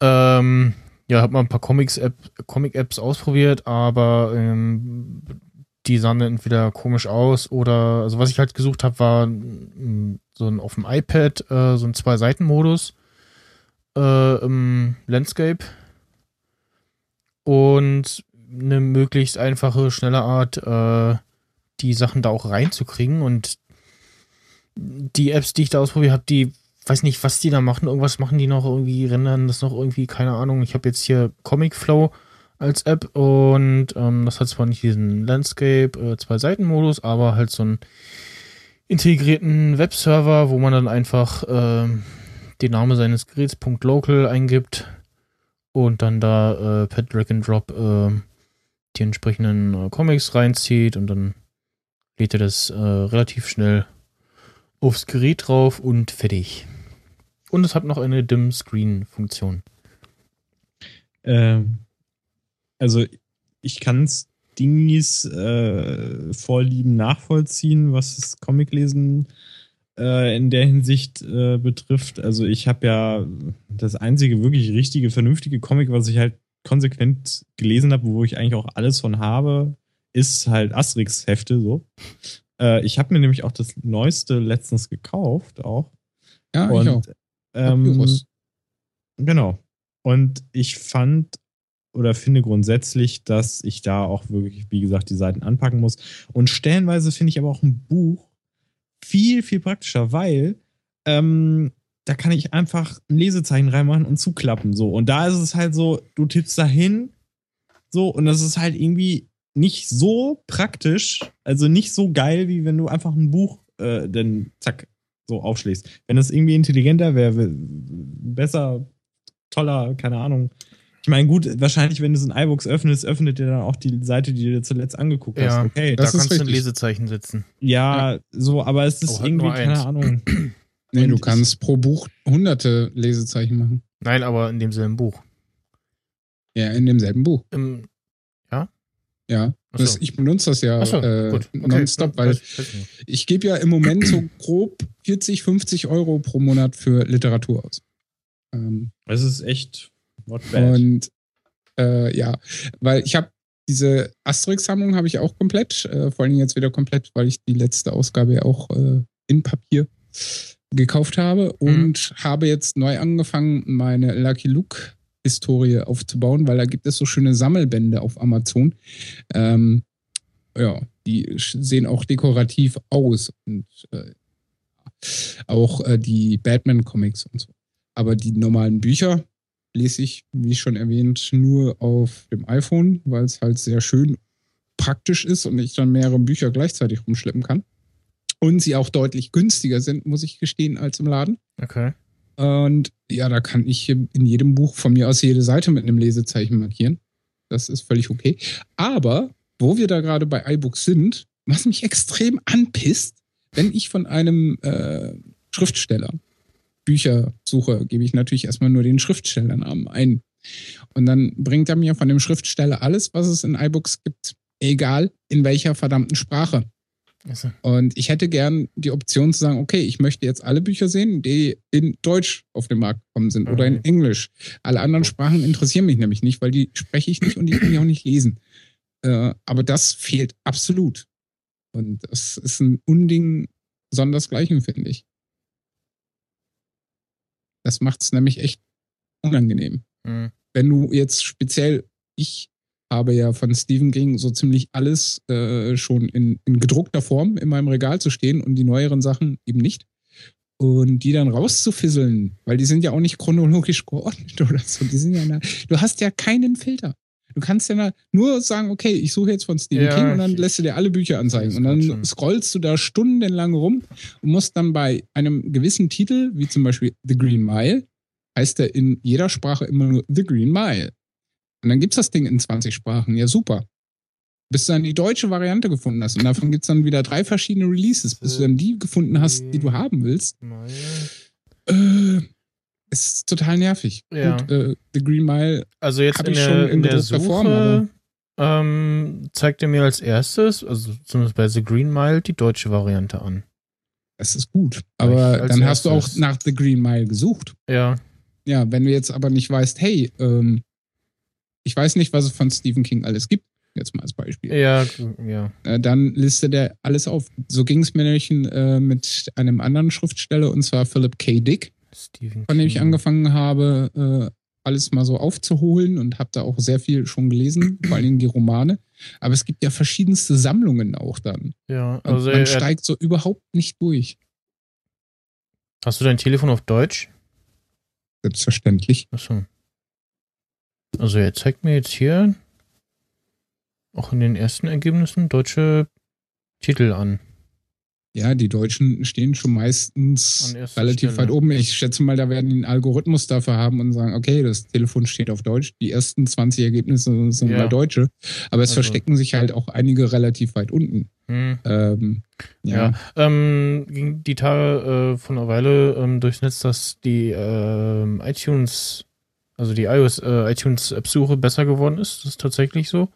Ähm, ja, hab mal ein paar Comics-App, Comic-Apps ausprobiert, aber ähm, die sahen entweder komisch aus oder, also was ich halt gesucht habe, war mm, so ein auf dem iPad, äh, so ein Zwei-Seiten-Modus äh, im Landscape und eine möglichst einfache, schnelle Art, äh, die Sachen da auch reinzukriegen und die Apps, die ich da ausprobiert habe, die weiß nicht, was die da machen. Irgendwas machen die noch irgendwie, rendern das noch irgendwie, keine Ahnung. Ich habe jetzt hier Comic Flow als App und ähm, das hat zwar nicht diesen Landscape äh, Zwei-Seiten-Modus, aber halt so einen integrierten Webserver, wo man dann einfach ähm, den Namen seines Geräts .local eingibt und dann da äh, per Drag and Drop äh, die entsprechenden äh, Comics reinzieht und dann lädt er das äh, relativ schnell aufs Gerät drauf und fertig. Und es hat noch eine Dim-Screen-Funktion. Ähm, also ich kann Stingys äh, Vorlieben nachvollziehen, was das Comiclesen äh, in der Hinsicht äh, betrifft. Also ich habe ja das einzige wirklich richtige, vernünftige Comic, was ich halt konsequent gelesen habe, wo ich eigentlich auch alles von habe, ist halt Asterix-Hefte so. Äh, ich habe mir nämlich auch das neueste letztens gekauft auch. Ja, Und, ich auch. Ähm. Genau. Und ich fand oder finde grundsätzlich, dass ich da auch wirklich, wie gesagt, die Seiten anpacken muss. Und stellenweise finde ich aber auch ein Buch viel, viel praktischer, weil ähm, da kann ich einfach ein Lesezeichen reinmachen und zuklappen. So. Und da ist es halt so, du tippst da hin, so, und das ist halt irgendwie nicht so praktisch, also nicht so geil, wie wenn du einfach ein Buch äh, dann zack so aufschlägst. Wenn das irgendwie intelligenter wäre, wär- besser, toller, keine Ahnung. Ich meine, gut, wahrscheinlich, wenn du so ein iBooks öffnest, öffnet dir dann auch die Seite, die du dir zuletzt angeguckt hast. Ja, Okay, da kannst du ein. Lesezeichen setzen. ja, so, aber es ist halt irgendwie, keine. Ahnung. Nee, du kannst pro Buch hunderte Lesezeichen machen. Nein, aber in demselben Buch. Ja, in demselben Buch. Im, Ja. Achso. Das, ich benutze das ja Achso, äh. Okay. nonstop, weil Weiß- weiß ich gebe ja im Moment so grob 40, 50 Euro pro Monat für Literatur aus. Ähm, Es ist echt. Und äh, ja, weil ich habe diese Asterix-Sammlung habe ich auch komplett, äh, vor Dingen jetzt wieder komplett, weil ich die letzte Ausgabe ja auch äh, in Papier gekauft habe und habe jetzt neu angefangen, meine Lucky Luke Historie aufzubauen, weil da gibt es so schöne Sammelbände auf Amazon. Ähm, ja, die sehen auch dekorativ aus und äh, auch äh, die Batman-Comics und so. Aber die normalen Bücher lese ich, wie schon erwähnt, nur auf dem iPhone, weil es halt sehr schön praktisch ist und ich dann mehrere Bücher gleichzeitig rumschleppen kann. Und sie auch deutlich günstiger sind, muss ich gestehen, als im Laden. Okay. Und ja, da kann ich in jedem Buch von mir aus jede Seite mit einem Lesezeichen markieren. Das ist völlig okay. Aber wo wir da gerade bei iBooks sind, was mich extrem anpisst, wenn ich von einem äh, Schriftsteller Bücher suche, gebe ich natürlich erstmal nur den Schriftstellernamen ein. Und dann bringt er mir von dem Schriftsteller alles, was es in iBooks gibt, egal in welcher verdammten Sprache. Also, Und ich hätte gern die Option zu sagen, okay, ich möchte jetzt alle Bücher sehen, die in Deutsch auf den Markt gekommen sind oder in Mhm. Englisch. Alle anderen Sprachen interessieren mich nämlich nicht, weil die spreche ich nicht und die kann ich auch nicht lesen. Äh, aber das fehlt absolut. Und das ist ein Unding sondersgleichen, finde ich. Das macht es nämlich echt unangenehm hm. wenn du jetzt speziell, ich habe ja von Stephen King so ziemlich alles äh, schon in, in gedruckter Form in meinem Regal zu stehen und die neueren Sachen eben nicht. Und die dann rauszufisseln, weil die sind ja auch nicht chronologisch geordnet oder so. Die sind ja du hast ja keinen Filter. Du kannst ja nur sagen, okay, ich suche jetzt von Stephen Ja, King und dann lässt du dir alle Bücher anzeigen. Und dann scrollst du da stundenlang rum und musst dann bei einem gewissen Titel, wie zum Beispiel The Green Mile, heißt er in jeder Sprache immer nur The Green Mile. Und dann gibt's das Ding in 20 Sprachen. Ja, super. Bis du dann die deutsche Variante gefunden hast. Und davon gibt's dann wieder drei verschiedene Releases, bis du dann die gefunden hast, die du haben willst. Äh, Es ist total nervig. Ja. Gut, äh, The Green Mile, Also jetzt in ich der, schon in der Suche Form, ähm, zeigt er mir als erstes, also zumindest bei The Green Mile, die deutsche Variante an. das ist gut. Aber dann hast du auch erstes. nach The Green Mile gesucht. Ja, Ja, wenn du jetzt aber nicht weißt, hey, ähm, ich weiß nicht, was es von Stephen King alles gibt, jetzt mal als Beispiel, ja, ja. äh, dann listet er alles auf. So ging es mir nämlich äh, mit einem anderen Schriftsteller, und zwar Philip K. Dick, Stephen von dem ich angefangen habe, äh, alles mal so aufzuholen und habe da auch sehr viel schon gelesen, vor allen Dingen die Romane. Aber es gibt ja verschiedenste Sammlungen auch dann. Ja, Und also man er, steigt so überhaupt nicht durch. hast du dein Telefon auf Deutsch? Selbstverständlich. Achso. Also er zeigt mir jetzt hier auch in den ersten Ergebnissen deutsche Titel an. Ja, die Deutschen stehen schon meistens relativ Stelle. weit oben. Ich schätze mal, da werden die einen Algorithmus dafür haben und sagen, okay, das Telefon steht auf Deutsch, die ersten 20 Ergebnisse sind Ja. mal deutsche. Aber es Also- verstecken sich halt auch einige relativ weit unten. Hm. Ähm, ja. Ja, ähm, ging die Tage äh, von einer Weile ähm, durchs Netz, dass die ähm, iTunes, also die iOS äh, iTunes App-Suche besser geworden ist. Das ist tatsächlich so.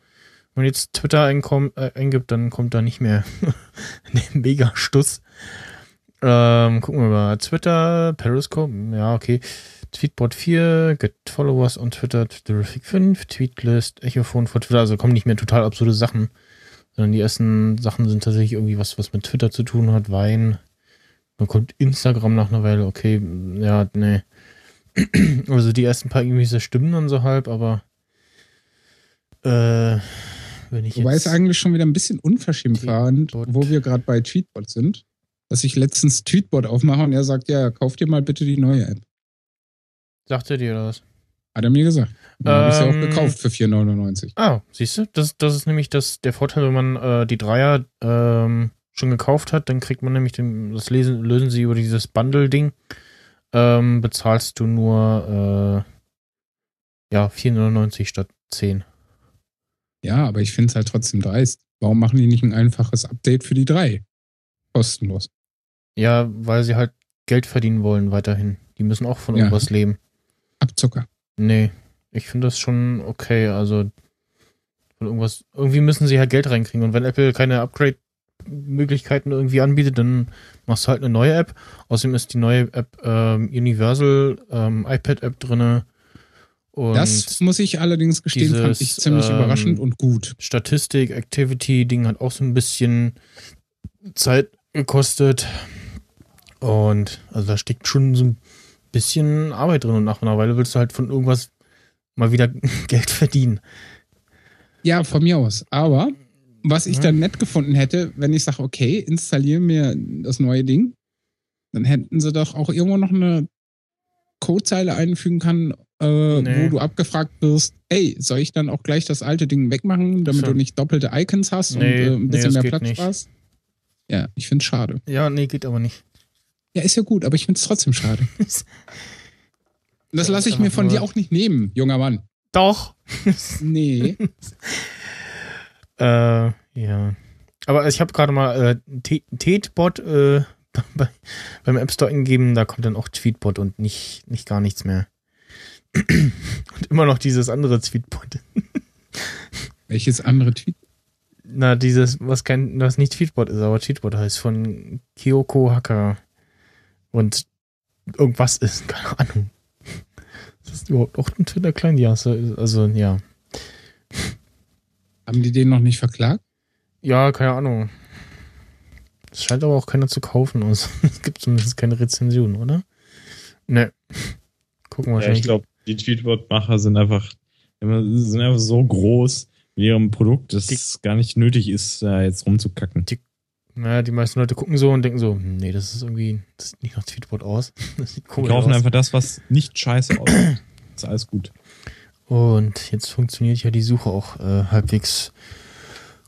Wenn man jetzt Twitter einkomm, äh, eingibt, dann kommt da nicht mehr der Mega-Stuss. Ähm, gucken wir mal. Twitter, Periscope, ja, okay. Tweetbot 4, Get Followers on Twitter, Twitterific 5, Tweetlist, Echophone for Twitter, also kommen nicht mehr total absurde Sachen. Sondern die ersten Sachen sind tatsächlich irgendwie was, was mit Twitter zu tun hat, Wein. Dann kommt Instagram nach einer Weile, okay, ja, nee. Also die ersten paar irgendwie stimmen dann so halb, aber äh, wenn ich Wobei es eigentlich schon wieder ein bisschen unverschämt war, wo wir gerade bei Tweetbot sind, dass ich letztens Tweetbot aufmache und er sagt, ja, kauf dir mal bitte die neue App. sagt er dir das? Hat er mir gesagt. Dann habe ich sie Ähm, auch gekauft für 4,99. Ah, siehst du, das, das ist nämlich das, der Vorteil, wenn man äh, die Dreier ähm, schon gekauft hat, dann kriegt man nämlich den, das lesen, lösen sie über dieses Bundle-Ding. Ähm, bezahlst du nur äh, ja, 4,99 statt 10. Ja, aber ich finde es halt trotzdem dreist. Warum machen die nicht ein einfaches Update für die drei? Kostenlos. Ja, weil sie halt Geld verdienen wollen weiterhin. Die müssen auch von Ja. irgendwas leben. Abzucker. Nee, ich finde das schon okay. Also von irgendwas, irgendwie müssen sie halt Geld reinkriegen. Und wenn Apple keine Upgrade-Möglichkeiten irgendwie anbietet, dann machst du halt eine neue App. Außerdem ist die neue App ähm, Universal ähm, iPad-App drinne. Und das muss ich allerdings gestehen, fand ich dieses, ziemlich ähm, überraschend und gut. Statistik, Activity-Ding hat auch so ein bisschen Zeit gekostet. Und also da steckt schon so ein bisschen Arbeit drin und nach einer Weile willst du halt von irgendwas mal wieder Geld verdienen. Ja, von mir aus. Aber was ich Ja. dann nett gefunden hätte, wenn ich sage, okay, installiere mir das neue Ding, dann hätten sie doch auch irgendwo noch eine Codezeile einfügen können, äh, Nee. wo du abgefragt wirst, hey, soll ich dann auch gleich das alte Ding wegmachen, damit so. du nicht doppelte Icons hast und Nee, äh, ein nee, bisschen das mehr Platz nicht. sparst? Ja, ich finde es schade. Ja, nee, geht aber nicht. Ja, ist ja gut, aber ich finde es trotzdem schade. Und das lasse ich mir von dir auch nicht nehmen, junger Mann. Doch. Nee. äh, ja. Aber ich habe gerade mal äh, Te- Tweetbot äh, bei, beim App Store eingegeben, da kommt dann auch Tweetbot und nicht, nicht gar nichts mehr. Und immer noch dieses andere Tweetbot. Welches andere Tweet? Na, dieses, was kein, was nicht Tweetbot ist, aber Tweetbot heißt von Kyoko Hacker. Und irgendwas ist, keine Ahnung. Ist das überhaupt auch ein Twitter-Client? Ja, so, also, ja. Haben die den noch nicht verklagt? Ja, keine Ahnung. Es scheint aber auch keiner zu kaufen. Also, es gibt zumindest keine Rezension, oder? Ne. Gucken wir Ja, wahrscheinlich. ich glaube, die Tweetbot-Macher sind einfach, sind einfach so groß mit ihrem Produkt, dass Die- es gar nicht nötig ist, da jetzt rumzukacken. naja, die meisten Leute gucken so und denken so, hm, nee, das ist irgendwie, das sieht nicht nach Tweetbot aus. Das sieht Die komisch kaufen aus. einfach das, was nicht scheiße aussieht. ist alles gut. Und jetzt funktioniert ja die Suche auch äh, halbwegs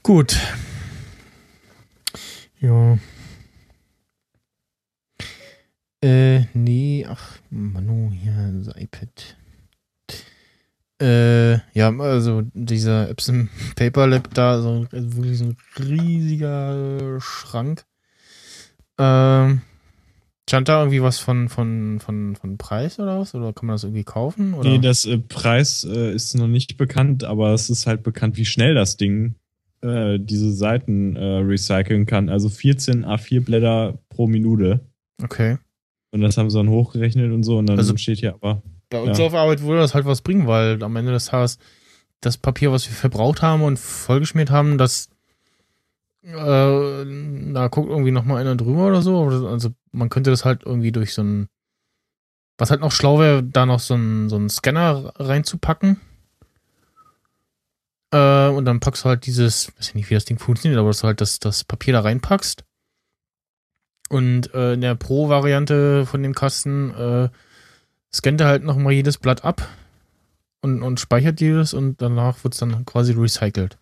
gut. Ja. Äh, nee, ach, Manu, hier, das iPad. Äh, ja, also dieser Epson Paper Lab da, so also wirklich so ein riesiger Schrank. Ähm, Stand da irgendwie was von, von, von, von Preis oder was? Oder kann man das irgendwie kaufen? Oder? Nee, das äh, Preis äh, ist noch nicht bekannt, aber es ist halt bekannt, wie schnell das Ding äh, diese Seiten äh, recyceln kann. Also 14 A4 Blätter pro Minute. okay. Und das haben sie dann hochgerechnet und so. Und dann Also- steht hier aber. Bei uns Ja. auf Arbeit würde das halt was bringen, weil am Ende des Tages das Papier, was wir verbraucht haben und vollgeschmiert haben, das äh, da guckt irgendwie noch mal einer drüber oder so. Also man könnte das halt irgendwie durch so ein was halt noch schlau wäre, da noch so einen so einen Scanner reinzupacken. Äh, und dann packst du halt dieses, weiß ich nicht, wie das Ding funktioniert, aber dass du halt das, das Papier da reinpackst. Und äh, in der Pro-Variante von dem Kasten äh, scannt er halt nochmal jedes Blatt ab und, und speichert jedes und danach wird es dann quasi recycelt.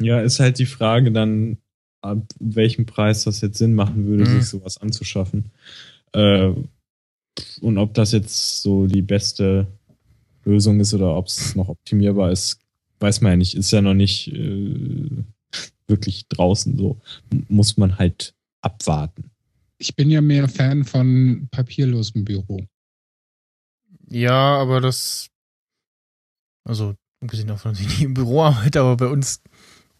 Ja, ist halt die Frage dann, ab welchem Preis das jetzt Sinn machen würde, Mhm. sich sowas anzuschaffen. Äh, und ob das jetzt so die beste Lösung ist oder ob es noch optimierbar ist, weiß man ja nicht. Ist ja noch nicht äh, wirklich draußen so. Muss man halt abwarten. Ich bin ja mehr Fan von papierlosem Büro. Ja, aber das. Also, abgesehen davon, dass ich nicht im Büro arbeite, aber bei uns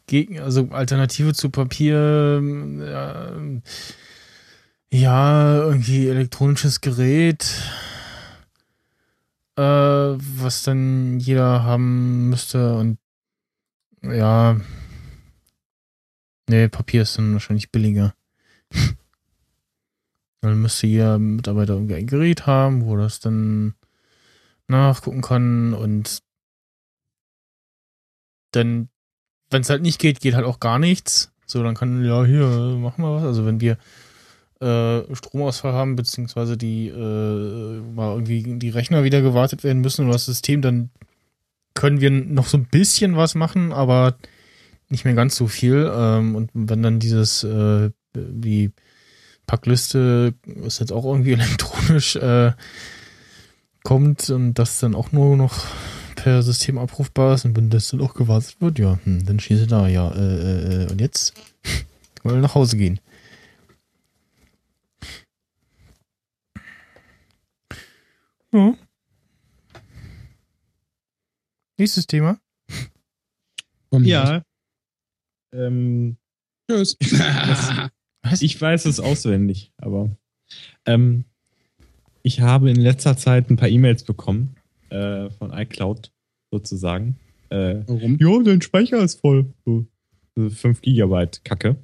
gegen, also Alternative zu Papier, ja, ja, irgendwie elektronisches Gerät, äh, was dann jeder haben müsste und ja, nee, Papier ist dann wahrscheinlich billiger. Dann müsste jeder Mitarbeiter irgendwie ein Gerät haben, wo das dann nachgucken kann und dann, wenn es halt nicht geht, geht halt auch gar nichts. So, dann kann, ja, hier, machen wir was. Also wenn wir äh, Stromausfall haben, beziehungsweise die äh, mal irgendwie die Rechner wieder gewartet werden müssen oder das System, dann können wir noch so ein bisschen was machen, aber nicht mehr ganz so viel. Ähm, und wenn dann dieses, äh, die Packliste ist jetzt auch irgendwie elektronisch äh, kommt und das dann auch nur noch per System abrufbar ist und wenn das dann auch gewartet wird, ja, hm, dann schieße da, ja, äh, äh, und jetzt wollen wir nach Hause gehen. Ja. Nächstes Thema. Ja. Ähm, Tschüss. Was? Ich weiß es auswendig, aber ähm, ich habe in letzter Zeit ein paar E-Mails bekommen äh, von iCloud sozusagen. Äh, Warum? ja, dein Speicher ist voll. So 5 Gigabyte Kacke.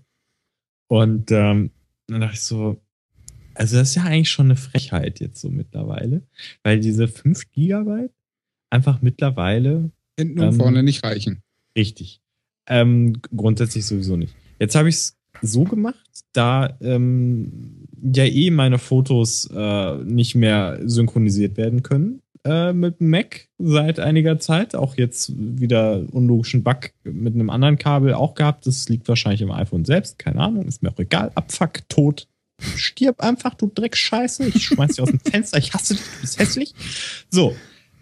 Und ähm, dann dachte ich so, also das ist ja eigentlich schon eine Frechheit jetzt so mittlerweile, weil diese 5 Gigabyte einfach mittlerweile Hinten und Ähm, vorne nicht reichen. Richtig. Ähm, grundsätzlich sowieso nicht. Jetzt habe ich es so gemacht, da ähm, ja eh meine Fotos äh, nicht mehr synchronisiert werden können äh, mit Mac seit einiger Zeit. Auch jetzt wieder unlogischen Bug mit einem anderen Kabel auch gehabt. Das liegt wahrscheinlich im iPhone selbst. Keine Ahnung, ist mir auch egal. Abfuck, tot. Stirb einfach, du Dreckscheiße. Ich schmeiß dich aus dem Fenster. Ich hasse dich, du bist hässlich. So,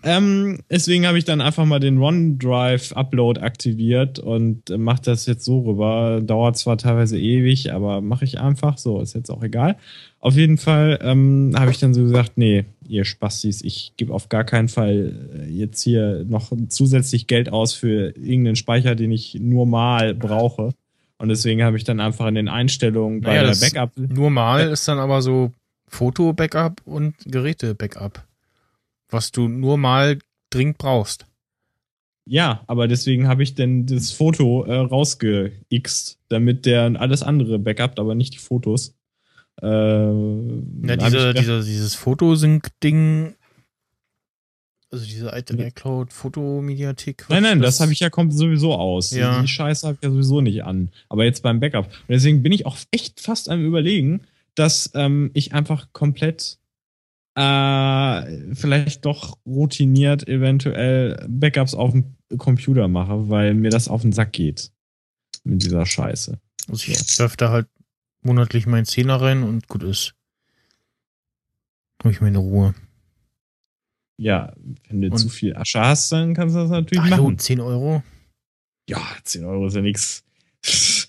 ähm, deswegen habe ich dann einfach mal den OneDrive-Upload aktiviert und äh, mache das jetzt so rüber. Dauert zwar teilweise ewig, aber mache ich einfach so, ist jetzt auch egal. Auf jeden Fall ähm, habe ich dann so gesagt, nee, ihr Spastis, ich gebe auf gar keinen Fall äh, jetzt hier noch zusätzlich Geld aus für irgendeinen Speicher, den ich nur mal brauche. Und deswegen habe ich dann einfach in den Einstellungen bei Naja, der Backup Nur mal ist dann aber so Foto-Backup und Geräte-Backup. Was du nur mal dringend brauchst. Ja, aber deswegen habe ich denn das Foto äh, rausgeixt, damit der alles andere backupt, aber nicht die Fotos. Äh, Ja, diese, diese, dieses Fotosync-Ding, also diese alte iCloud-Fotomediathek. nein, nein, das habe ich ja kommt sowieso aus. Ja. Die Scheiße habe ich ja sowieso nicht an. Aber jetzt beim Backup. Und deswegen bin ich auch echt fast am überlegen, dass ähm, ich einfach komplett äh, vielleicht doch routiniert eventuell Backups auf dem Computer mache, weil mir das auf den Sack geht. Mit dieser Scheiße. Also ich werfe da halt monatlich meinen Zehner rein und gut ist. Habe ich meine Ruhe. Ja, wenn du Und- zu viel Asche hast, dann kannst du das natürlich Hallo, machen. 10 Euro? Ja, 10 Euro ist ja nix.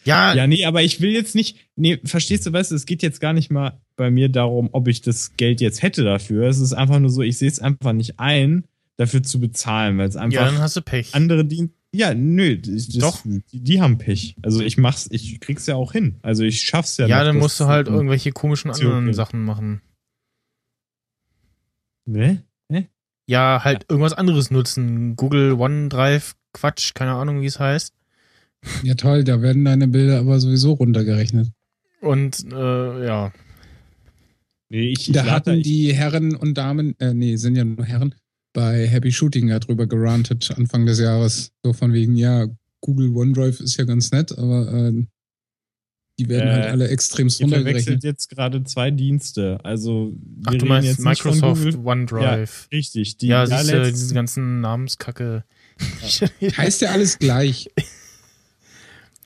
Ja, Ja, nee, aber ich will jetzt nicht, nee, verstehst du, weißt du, es geht jetzt gar nicht mal bei mir darum, ob ich das Geld jetzt hätte dafür. Es ist einfach nur so, ich sehe es einfach nicht ein, dafür zu bezahlen, weil es ja, einfach dann hast du Pech. andere Dienste. Ja, nö, das, Doch. Die, die haben Pech. Also ich mach's, ich krieg's ja auch hin. Also ich schaff's ja. ja, noch, dann musst du halt irgendwelche komischen ja anderen okay. Sachen machen. Ne? Ja, halt irgendwas anderes nutzen. Google OneDrive, Quatsch, keine Ahnung, wie es heißt. Ja, toll, da werden deine Bilder aber sowieso runtergerechnet. Und äh, ja, Nee, ich, ich Da hatten die Herren und Damen, äh, nee, sind ja nur Herren, bei Happy Shooting ja drüber gerantet Anfang des Jahres. So von wegen, ja, Google OneDrive ist ja ganz nett, aber äh, die werden Äh, halt alle extremst Ihr verwechselt runtergerechnet. jetzt gerade zwei Dienste. Also, wir ach, du reden meinst jetzt nicht von Microsoft Google. OneDrive. Richtig. Die Ja, siehst du, allerletzten- diese ganzen Namenskacke. Heißt ja alles gleich.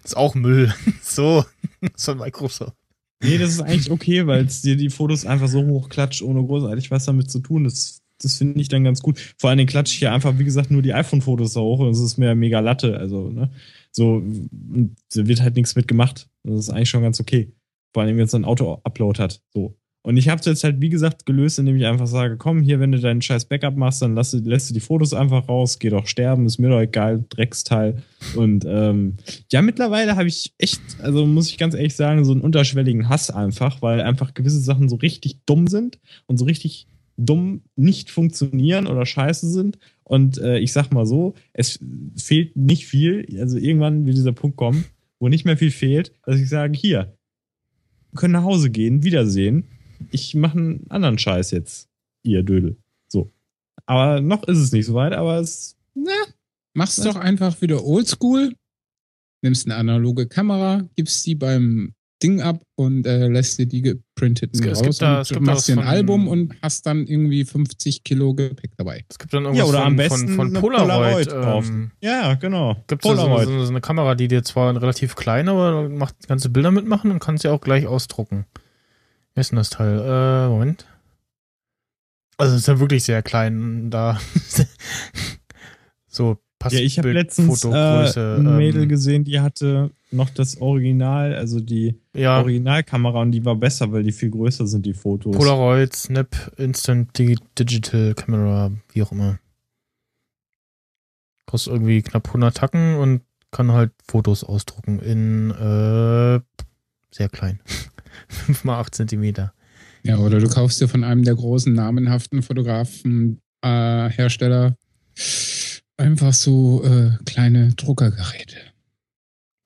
ist auch Müll. So, ist von Microsoft. Nee, das ist eigentlich okay, weil es dir die Fotos einfach so hochklatscht, ohne großartig was damit zu tun. Das, das finde ich dann ganz gut. Vor allen Dingen klatsche ich hier einfach, wie gesagt, nur die iPhone-Fotos da hoch und es ist mir mega Latte. Also, ne? So, da wird halt nichts mit gemacht. Das ist eigentlich schon ganz okay. Vor allem, wenn es ein Auto-Upload hat. So. Und ich habe es jetzt halt, wie gesagt, gelöst, indem ich einfach sage, komm, hier, wenn du deinen scheiß Backup machst, dann lass, lässt du die Fotos einfach raus, geh doch sterben, ist mir doch egal, Drecksteil. Und ähm, ja, mittlerweile habe ich echt, also muss ich ganz ehrlich sagen, so einen unterschwelligen Hass einfach, weil einfach gewisse Sachen so richtig dumm sind und so richtig dumm nicht funktionieren oder scheiße sind. Und äh, ich sag mal so, es fehlt nicht viel. Also irgendwann wird dieser Punkt kommen, wo nicht mehr viel fehlt, dass ich sage, hier, können nach Hause gehen, wiedersehen. Ich mache einen anderen Scheiß jetzt, ihr Dödel. So. Aber noch ist es nicht so weit, aber es, na, Mach's doch einfach wieder oldschool. Nimmst eine analoge Kamera, gibst die beim Ding ab und äh, lässt dir die geprinteten Es gibt- es gibt raus da- es und gibt da machst dir ein Album und hast dann irgendwie 50 Kilo Gepäck dabei. Es gibt dann Ja, irgendwas oder von, am besten von, von Polaroid. Polaroid kaufen. ähm, ja, genau. Gibt es so, so, so eine Kamera, die dir zwar relativ klein, aber macht ganze Bilder mitmachen und kannst ja auch gleich ausdrucken. Wie ist denn das Teil? Äh, Moment. Also es ist ja wirklich sehr klein da. so passt Ja, ich habe letztens äh, Fotogröße. ein Mädel ähm, gesehen, die hatte noch das Original, also die ja, Originalkamera und die war besser, weil die viel größer sind, die Fotos. Polaroid, Snap, Instant Digi Digital Camera, wie auch immer. Kostet irgendwie knapp 100 Tacken und kann halt Fotos ausdrucken in äh, sehr klein. 5 mal 8 Zentimeter. Ja, oder du kaufst dir von einem der großen namenhaften Fotografen äh, Hersteller einfach so äh, kleine Druckergeräte.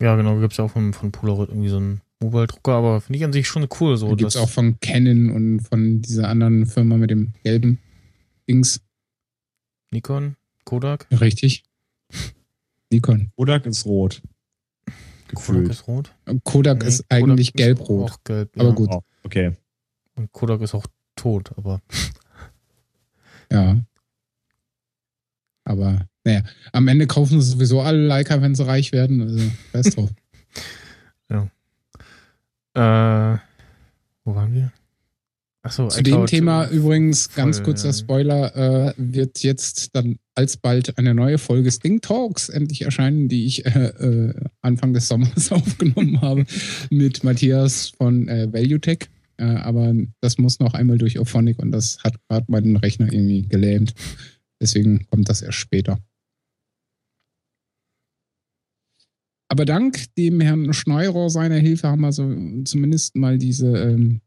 Ja, genau, gibt es ja auch von, von Polaroid irgendwie so einen Mobile-Drucker, aber finde ich an sich schon cool. So, gibt's dass- auch von Canon und von dieser anderen Firma mit dem gelben Dings. Nikon, Kodak. Richtig. Nikon. Kodak ist rot. Kodak ist rot. Kodak Nee, ist eigentlich gelb-rot. Gelb, Aber ja. gut. Oh, okay. Und Kodak ist auch tot, aber Ja. Aber naja, am Ende kaufen sie sowieso alle Leica, wenn sie reich werden. Also, weiß drauf. äh, wo waren wir? Achso, Zu dem Thema übrigens, ganz voll, kurzer. Spoiler, äh, wird jetzt dann alsbald eine neue Folge Sting Talks endlich erscheinen, die ich äh, äh, Anfang des Sommers aufgenommen habe mit Matthias von äh, ValueTech. Äh, aber das muss noch einmal durch Auphonic und das hat gerade meinen Rechner irgendwie gelähmt. Deswegen kommt das erst später. Aber dank dem Herrn Schneurer seiner Hilfe haben wir so zumindest mal diese ähm,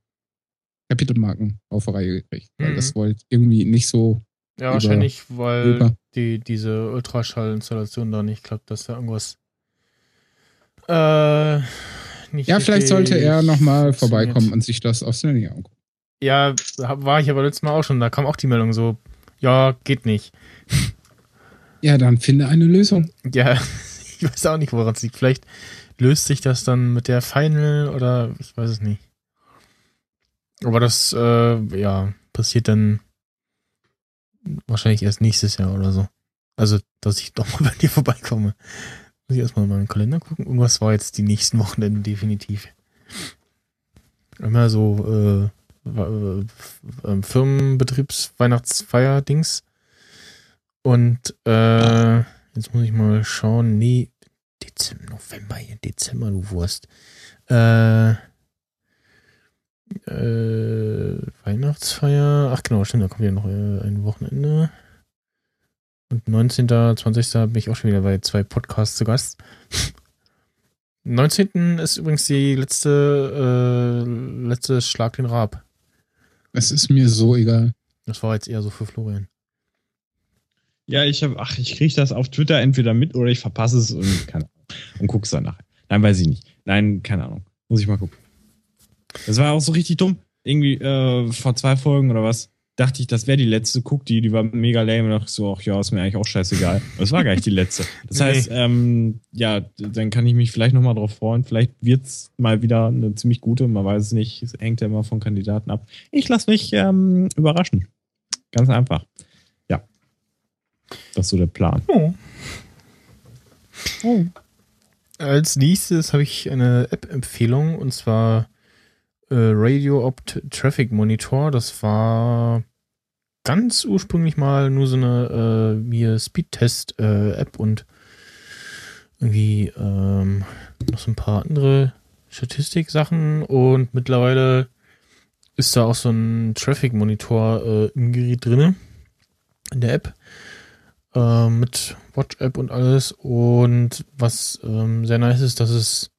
Kapitelmarken auf Reihe gekriegt. Weil Mhm. das wollte irgendwie nicht so Ja, über- wahrscheinlich, weil über. die, diese Ultraschallinstallation da nicht klappt, dass da irgendwas äh, nicht Ja, vielleicht sollte er nochmal vorbeikommen und sich das der Nähe angucken. Ja, war ich aber letztes Mal auch schon, da kam auch die Meldung so, ja, geht nicht. Ja, dann finde eine Lösung. Ja, ich weiß auch nicht, woran es liegt. Vielleicht löst sich das dann mit der Final oder ich weiß es nicht. Aber das, äh, ja, passiert dann wahrscheinlich erst nächstes Jahr oder so. Also, dass ich doch mal bei dir vorbeikomme. Muss ich erstmal in meinen Kalender gucken. Irgendwas war jetzt die nächsten Wochenenden definitiv. Immer so äh, äh, äh, Firmenbetriebs-Weihnachtsfeier-Dings. Und äh, jetzt muss ich mal schauen. Nee, Dezember, November, hier, Dezember, du Wurst. Äh, äh, Weihnachtsfeier. Ach genau, stimmt, da kommt ja noch äh, ein Wochenende. Und 19., 20. bin ich auch schon wieder bei zwei Podcasts zu Gast. 19. ist übrigens die letzte, äh, letzte Schlag den Rab. Es ist mir so egal. Das war jetzt eher so für Florian. Ja, ich habe, ach, ich kriege das auf Twitter entweder mit oder ich verpasse es und keine Ahnung. Und guck's dann nachher. Nein, weiß ich nicht. Nein, keine Ahnung. Muss ich mal gucken. Das war auch so richtig dumm. Irgendwie äh, vor zwei Folgen oder was dachte ich, das wäre die letzte. Guck die, die war mega lame. Und dachte ich so, ach ja, ist mir eigentlich auch scheißegal. Das war gar nicht die letzte. Das Nee. heißt, ähm, ja, dann kann ich mich vielleicht nochmal drauf freuen. Vielleicht wird's mal wieder eine ziemlich gute. Man weiß es nicht. Es hängt ja immer von Kandidaten ab. Ich lasse mich ähm, überraschen. Ganz einfach. Ja. Das ist so der Plan. Oh. Als nächstes habe ich eine App-Empfehlung und zwar Radio Opt Traffic Monitor. Das war ganz ursprünglich mal nur so eine äh, mir Speedtest-App und irgendwie ähm, noch so ein paar andere Statistik-Sachen und mittlerweile ist da auch so ein Traffic Monitor äh, im Gerät drinne in der App äh, mit Watch-App und alles. Und was ähm, sehr nice ist, dass es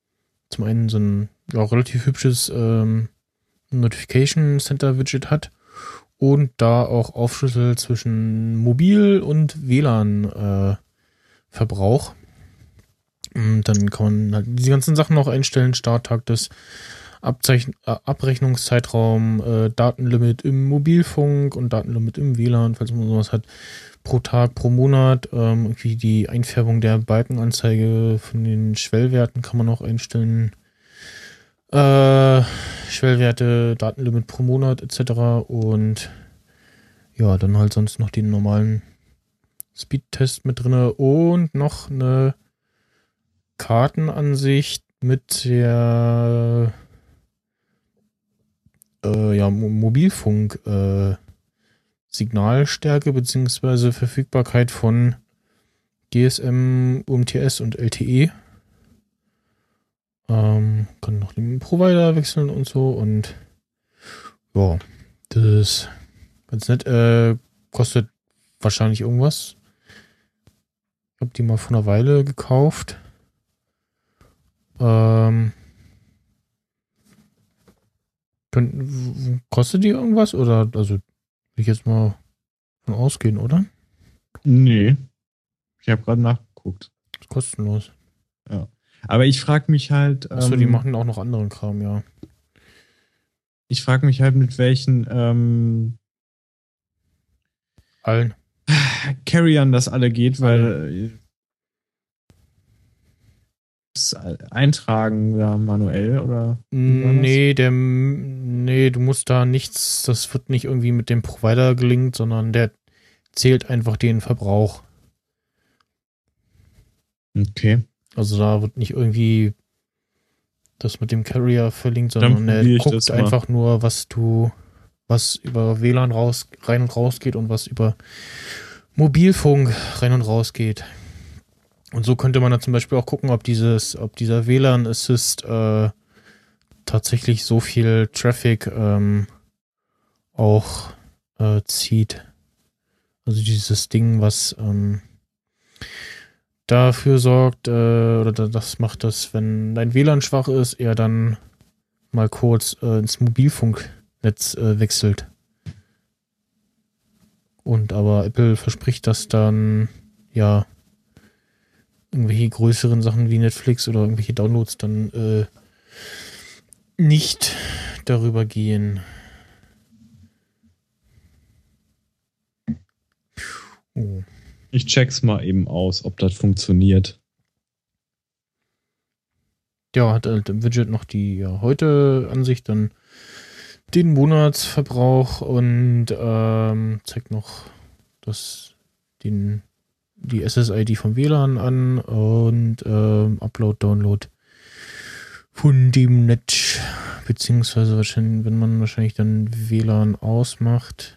zum einen so ein ja, relativ hübsches ähm, Notification Center Widget hat und da auch Aufschlüssel zwischen Mobil und WLAN äh. Und dann kann man halt diese ganzen Sachen noch einstellen, Starttag des Abzeichen äh, Abrechnungszeitraum, äh, Datenlimit im Mobilfunk und Datenlimit im WLAN, falls man sowas hat pro Tag, pro Monat. Ähm, irgendwie die Einfärbung der Balkenanzeige von den Schwellwerten kann man auch einstellen. Äh, Schwellwerte, Datenlimit pro Monat etc. Und ja, dann halt sonst noch den normalen Speedtest mit drinne und noch eine Kartenansicht mit der äh, ja, Mo- Mobilfunk äh, Signalstärke beziehungsweise Verfügbarkeit von GSM, UMTS und LTE. Ähm, kann noch den Provider wechseln und so und ja, das ist ganz nett. Äh, kostet wahrscheinlich irgendwas. Ich habe die mal vor einer Weile gekauft. Ähm, w- kostet die irgendwas? Oder, also, will ich jetzt mal von ausgehen, oder? Nee. Ich habe gerade nachgeguckt. Ist kostenlos. Aber ich frage mich halt. Achso, die ähm, machen auch noch anderen Kram, ja. Ich frage mich halt, mit welchen ähm, Allen. Carriern das alle geht, weil äh, das Eintragen ja manuell oder? Nee, der, nee, du musst da nichts, das wird nicht irgendwie mit dem Provider gelingt, sondern der zählt einfach den Verbrauch. okay. Also da wird nicht irgendwie das mit dem Carrier verlinkt, sondern er guckt einfach nur, was du, was über WLAN raus, rein und raus geht und was über Mobilfunk rein und raus geht. Und so könnte man dann zum Beispiel auch gucken, ob dieses, ob dieser WLAN Assist äh, tatsächlich so viel Traffic ähm, auch äh, zieht. Also dieses Ding, was ähm, dafür sorgt, äh, oder da- das macht das, wenn dein WLAN schwach ist, er dann mal kurz äh, ins Mobilfunknetz äh, wechselt. Und aber Apple verspricht, dass dann ja irgendwelche größeren Sachen wie Netflix oder irgendwelche Downloads dann äh, nicht darüber gehen. Oh. Ich check's mal eben aus, ob das funktioniert. Ja, hat halt im Widget noch die ja, heute Ansicht, dann den Monatsverbrauch und ähm, zeigt noch das, den, die SSID vom WLAN an und ähm, Upload, Download von dem Netz, beziehungsweise wahrscheinlich, wenn man wahrscheinlich dann WLAN ausmacht.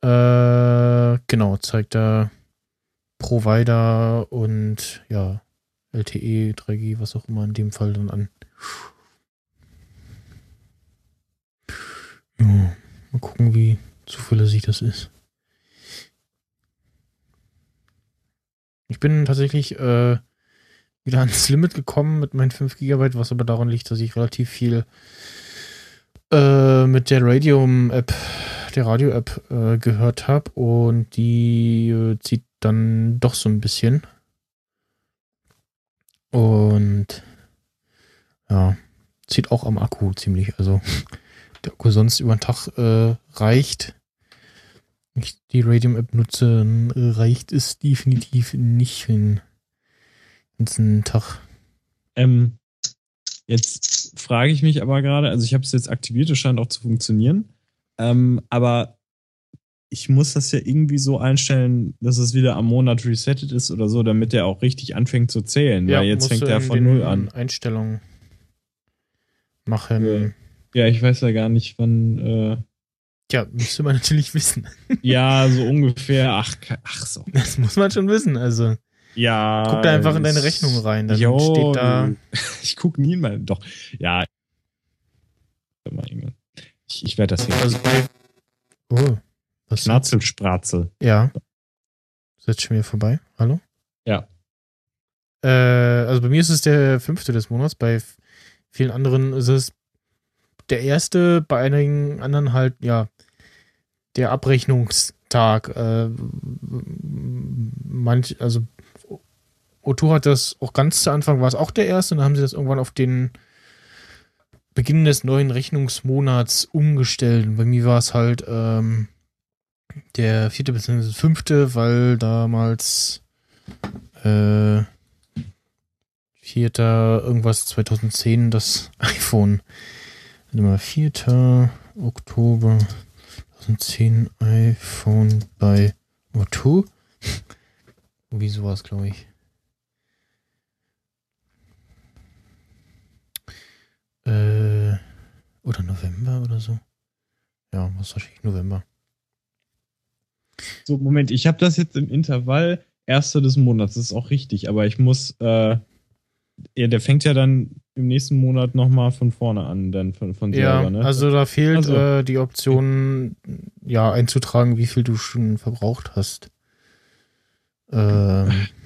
Äh, genau, zeigt da Provider und ja, LTE, 3G, was auch immer in dem Fall dann an. Ja, mal gucken, wie zuverlässig das ist. Ich bin tatsächlich äh, wieder ans Limit gekommen mit meinen 5 GB, was aber daran liegt, dass ich relativ viel äh, mit der Radium-App, der Radio-App äh, gehört habe und die äh, zieht dann doch so ein bisschen. Und ja, zieht auch am Akku ziemlich. Also der Akku sonst über den Tag äh, reicht. Ich die Radium-App nutze, reicht es definitiv nicht den ganzen Tag. Ähm, jetzt frage ich mich aber gerade, also ich habe es jetzt aktiviert, es scheint auch zu funktionieren. Ähm, aber ich muss das ja irgendwie so einstellen, dass es wieder am Monat resettet ist oder so, damit der auch richtig anfängt zu zählen. weil jetzt fängt er von null an. Einstellungen machen. Ja, ich weiß ja gar nicht, wann. Äh, Ja, müsste man natürlich wissen. ja, so ungefähr. Ach, ach so. Das muss man schon wissen. Also Ja. guck da einfach in deine Rechnung rein. Dann Jo, steht da. Ich gucke nie in meine. Doch. Ja. Mal, Inge. Ich, ich werde das hier. Also oh, was Schnatzelsprazel. Ja. Ist jetzt schon wieder vorbei. Hallo? Ja. Äh, also bei mir ist es der fünfte des Monats, bei vielen anderen ist es der erste, bei einigen anderen halt, ja, der Abrechnungstag. Äh, manch, also Otto hat das auch ganz zu Anfang war es auch der erste und dann haben sie das irgendwann auf den Beginn des neuen Rechnungsmonats umgestellt. Bei mir war es halt ähm, der vierte bzw. fünfte, weil damals äh, vierter irgendwas 2010 das iPhone. Mal, 4. Oktober 2010 iPhone bei Otto. Wie sowas, glaube ich. Äh, oder November oder so. Ja, was wahrscheinlich November. So, Moment, ich habe das jetzt im Intervall erster des Monats. Das ist auch richtig, aber ich muss. Äh, ja, der fängt ja dann im nächsten Monat nochmal von vorne an, dann von, von Ja, selber, ne? also da fehlt Also. äh, die Option, ja, einzutragen, wie viel du schon verbraucht hast. Ähm,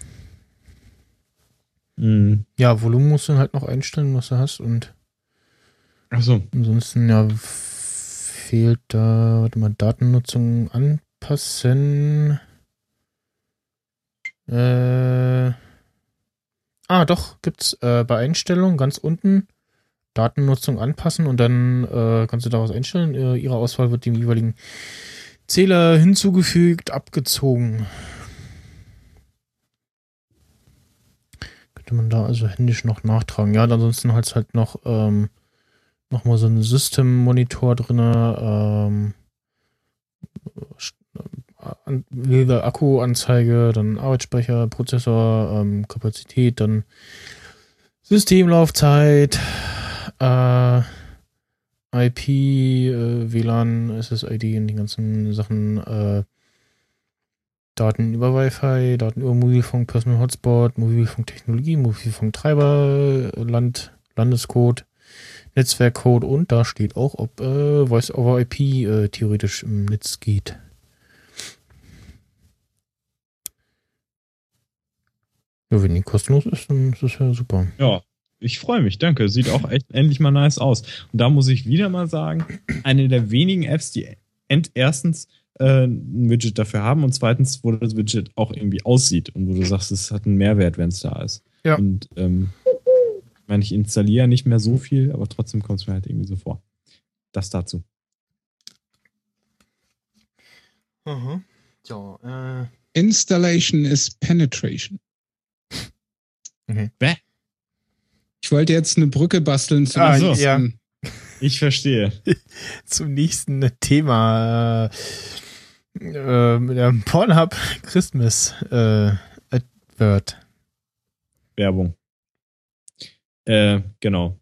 Mhm. ja, Volumen musst du halt noch einstellen, was du hast und Achso. ansonsten, ja, fehlt da, warte mal, Datennutzung anpassen. Äh, ah, doch, gibt's äh, bei Einstellungen ganz unten Datennutzung anpassen und dann äh, kannst du daraus einstellen. Äh, ihre Auswahl wird dem jeweiligen Zähler hinzugefügt, abgezogen. Könnte man da also händisch noch nachtragen. Ja, ansonsten halt halt noch ähm, noch mal so ein System-Monitor drin, ähm, Akkuanzeige, dann Arbeitsspeicher, Prozessor, ähm, Kapazität, dann Systemlaufzeit, äh, IP, äh, WLAN, SSID und die ganzen Sachen, äh, Daten über Wi-Fi, Daten über Mobilfunk, Personal Hotspot, Mobilfunktechnologie, Mobilfunktreiber, Land, Landescode, Netzwerkcode und da steht auch, ob äh, Voice over IP äh, theoretisch im Netz geht. Ja, wenn die kostenlos ist, dann ist das ja super. Ja, ich freue mich, danke. Sieht auch echt endlich mal nice aus. Und da muss ich wieder mal sagen, eine der wenigen Apps, die erstens äh, ein Widget dafür haben und zweitens, wo das Widget auch irgendwie aussieht und wo du sagst, es hat einen Mehrwert, wenn es da ist. Ja. Und ähm, meine, ich installiere nicht mehr so viel, aber trotzdem kommt es mir halt irgendwie so vor. Das dazu. Ja, äh. Installation is penetration. Bäh. Ich wollte jetzt eine Brücke basteln zu Ah, dem ja. nächsten. Ich verstehe. zum nächsten Thema. Äh, äh, mit Pornhub Christmas äh, Advert. Werbung. Äh, genau.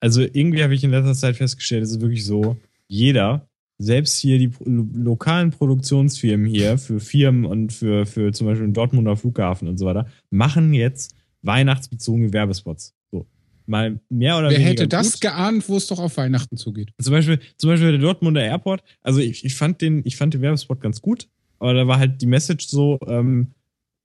Also irgendwie habe ich in letzter Zeit festgestellt, es ist wirklich so, jeder, selbst hier die lo lokalen Produktionsfirmen hier für Firmen und für, für zum Beispiel den Dortmunder Flughafen und so weiter, machen jetzt weihnachtsbezogene Werbespots. So. Mal mehr oder Wer weniger. hätte das gut. geahnt, wo es doch auf Weihnachten zugeht? Zum Beispiel, zum Beispiel der Dortmunder Airport. Also ich, ich fand den, ich fand den Werbespot ganz gut, aber da war halt die Message so, ähm,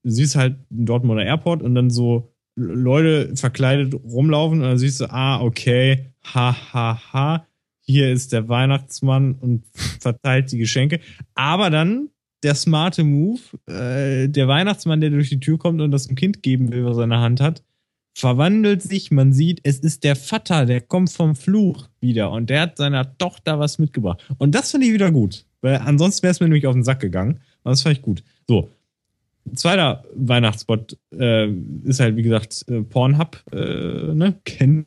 du siehst halt einen Dortmunder Airport und dann so Leute verkleidet rumlaufen und dann siehst du, ah, okay, ha, ha, ha, hier ist der Weihnachtsmann und verteilt die Geschenke. Aber dann der smarte Move, äh, der Weihnachtsmann, der durch die Tür kommt und das ein Kind geben will, was er in der Hand hat, verwandelt sich, man sieht, es ist der Vater, der kommt vom Fluch wieder und der hat seiner Tochter was mitgebracht. Und das finde ich wieder gut, weil ansonsten wäre es mir nämlich auf den Sack gegangen. Und das fand ich gut. So. Zweiter Weihnachtsspot äh, ist halt, wie gesagt, äh, Pornhub, äh, ne, kennen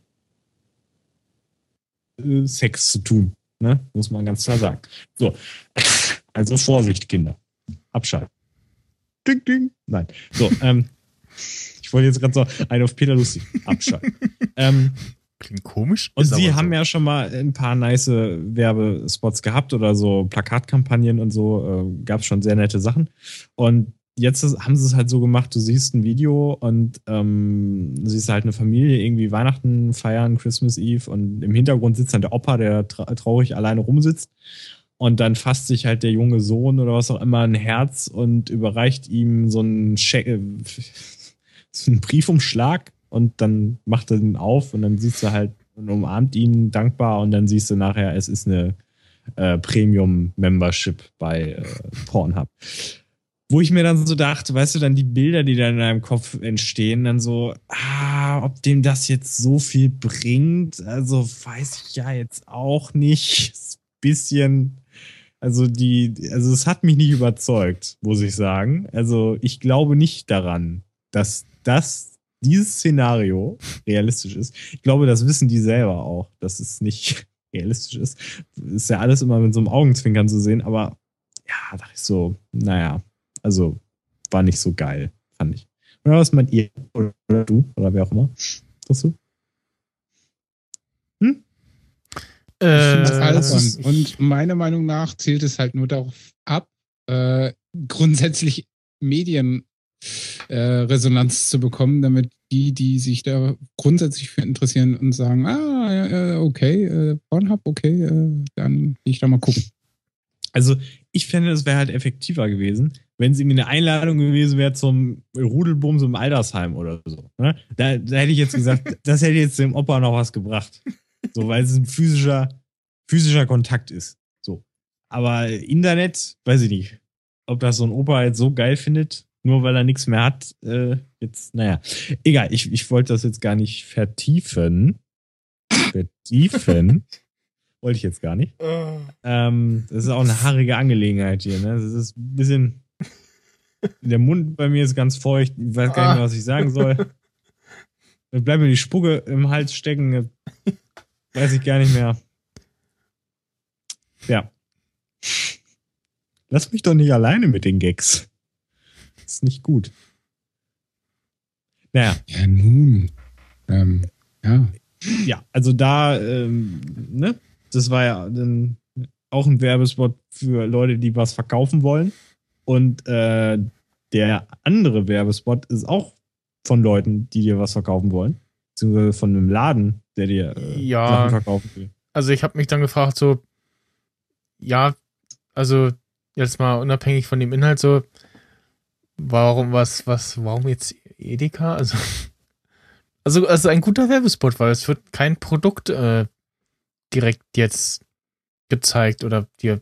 äh, Sex zu tun, ne, muss man ganz klar sagen. So. Also Vorsicht, Kinder. Abschalten. Ding, ding. Nein. So, ähm, ich wollte jetzt gerade so einen auf Peter lustig abschalten. ähm, Klingt komisch. und sie haben so. ja schon mal ein paar nice Werbespots gehabt oder so Plakatkampagnen und so. Äh, Gab es schon sehr nette Sachen. Und jetzt haben sie es halt so gemacht, du siehst ein Video und ähm, siehst halt eine Familie irgendwie Weihnachten feiern, Christmas Eve und im Hintergrund sitzt dann der Opa, der tra traurig alleine rumsitzt. Und dann fasst sich halt der junge Sohn oder was auch immer ein Herz und überreicht ihm so einen, äh, so einen Briefumschlag und dann macht er den auf und dann siehst du halt und umarmt ihn dankbar und dann siehst du nachher, es ist eine äh, Premium-Membership bei äh, Pornhub. Wo ich mir dann so dachte, weißt du, dann die Bilder, die da in deinem Kopf entstehen, dann so, ah, ob dem das jetzt so viel bringt, also weiß ich ja jetzt auch nicht. Bisschen, also die, also es hat mich nicht überzeugt, muss ich sagen. Also ich glaube nicht daran, dass das, dieses Szenario realistisch ist. Ich glaube, das wissen die selber auch, dass es nicht realistisch ist. Ist ja alles immer mit so einem Augenzwinkern zu sehen, aber ja, dachte ich so, naja, also war nicht so geil, fand ich. Oder was meint ihr? Oder du? Oder wer auch immer? Was du? Äh, Das das ist- Und meiner Meinung nach zielt es halt nur darauf ab, äh, grundsätzlich Medienresonanz äh, Resonanz zu bekommen, damit die, die sich da grundsätzlich für interessieren und sagen, ah, ja, ja, okay, äh, Pornhub, okay, äh, dann gehe ich da mal gucken. Also, ich fände, es wäre halt effektiver gewesen, wenn es irgendwie eine Einladung gewesen wäre zum Rudelbums im Altersheim oder so. Ne? Da, da hätte ich jetzt gesagt, das hätte jetzt dem Opa noch was gebracht. So, weil es ein physischer, physischer Kontakt ist. So. Aber Internet, weiß ich nicht. Ob das so ein Opa jetzt so geil findet, nur weil er nichts mehr hat, äh, jetzt, naja. Egal, ich, ich wollte das jetzt gar nicht vertiefen. Vertiefen. Wollte ich jetzt gar nicht. Ähm, das ist auch eine haarige Angelegenheit hier. Ne? Das ist ein bisschen. Der Mund bei mir ist ganz feucht. Ich weiß gar nicht mehr, was ich sagen soll. Da bleibt mir die Spucke im Hals stecken. Weiß ich gar nicht mehr. Ja. Lass mich doch nicht alleine mit den Gags. Das ist nicht gut. Naja, Ja, nun. Ähm, ja. ja, also da, ähm, ne, das war ja dann auch ein Werbespot für Leute, die was verkaufen wollen. Und äh, der andere Werbespot ist auch von Leuten, die dir was verkaufen wollen. Beziehungsweise von einem Laden, der dir äh, Ja. Sachen verkaufen will. also ich habe mich dann gefragt, so, ja, also jetzt mal unabhängig von dem Inhalt, so, warum, was, was, warum jetzt Edeka? Also, also, also ein guter Werbespot, weil es wird kein Produkt äh, direkt jetzt gezeigt oder dir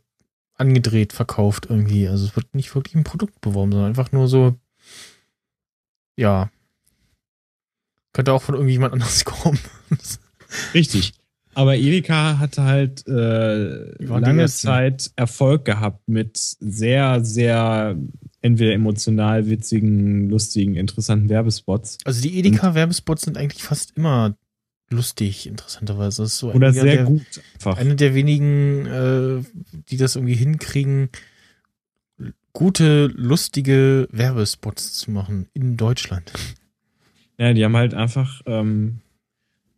angedreht verkauft irgendwie. Also es wird nicht wirklich ein Produkt beworben, sondern einfach nur so, ja. Könnte auch von irgendjemand anders kommen. Richtig. Aber Edeka hatte halt äh, lange. Zeit Erfolg gehabt mit sehr, sehr entweder emotional witzigen, lustigen, interessanten Werbespots. Also die Edeka-Werbespots sind eigentlich fast immer lustig, interessanterweise. Das ist so Oder sehr der, gut einfach. Eine der wenigen, äh, die das irgendwie hinkriegen, gute, lustige Werbespots zu machen in Deutschland. Ja, die haben halt einfach ähm,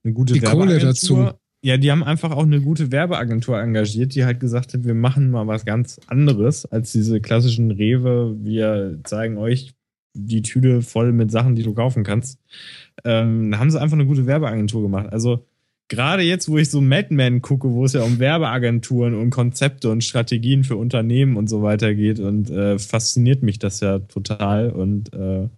eine gute Die Kohle dazu. Ja, die haben einfach auch eine gute Werbeagentur engagiert, die halt gesagt hat, wir machen mal was ganz anderes als diese klassischen Rewe. Wir zeigen euch die Tüte voll mit Sachen, die du kaufen kannst. Ähm, haben sie einfach eine gute Werbeagentur gemacht. Also gerade jetzt, wo ich so Madman gucke, wo es ja um Werbeagenturen und Konzepte und Strategien für Unternehmen und so weiter geht und äh, fasziniert mich das ja total und äh,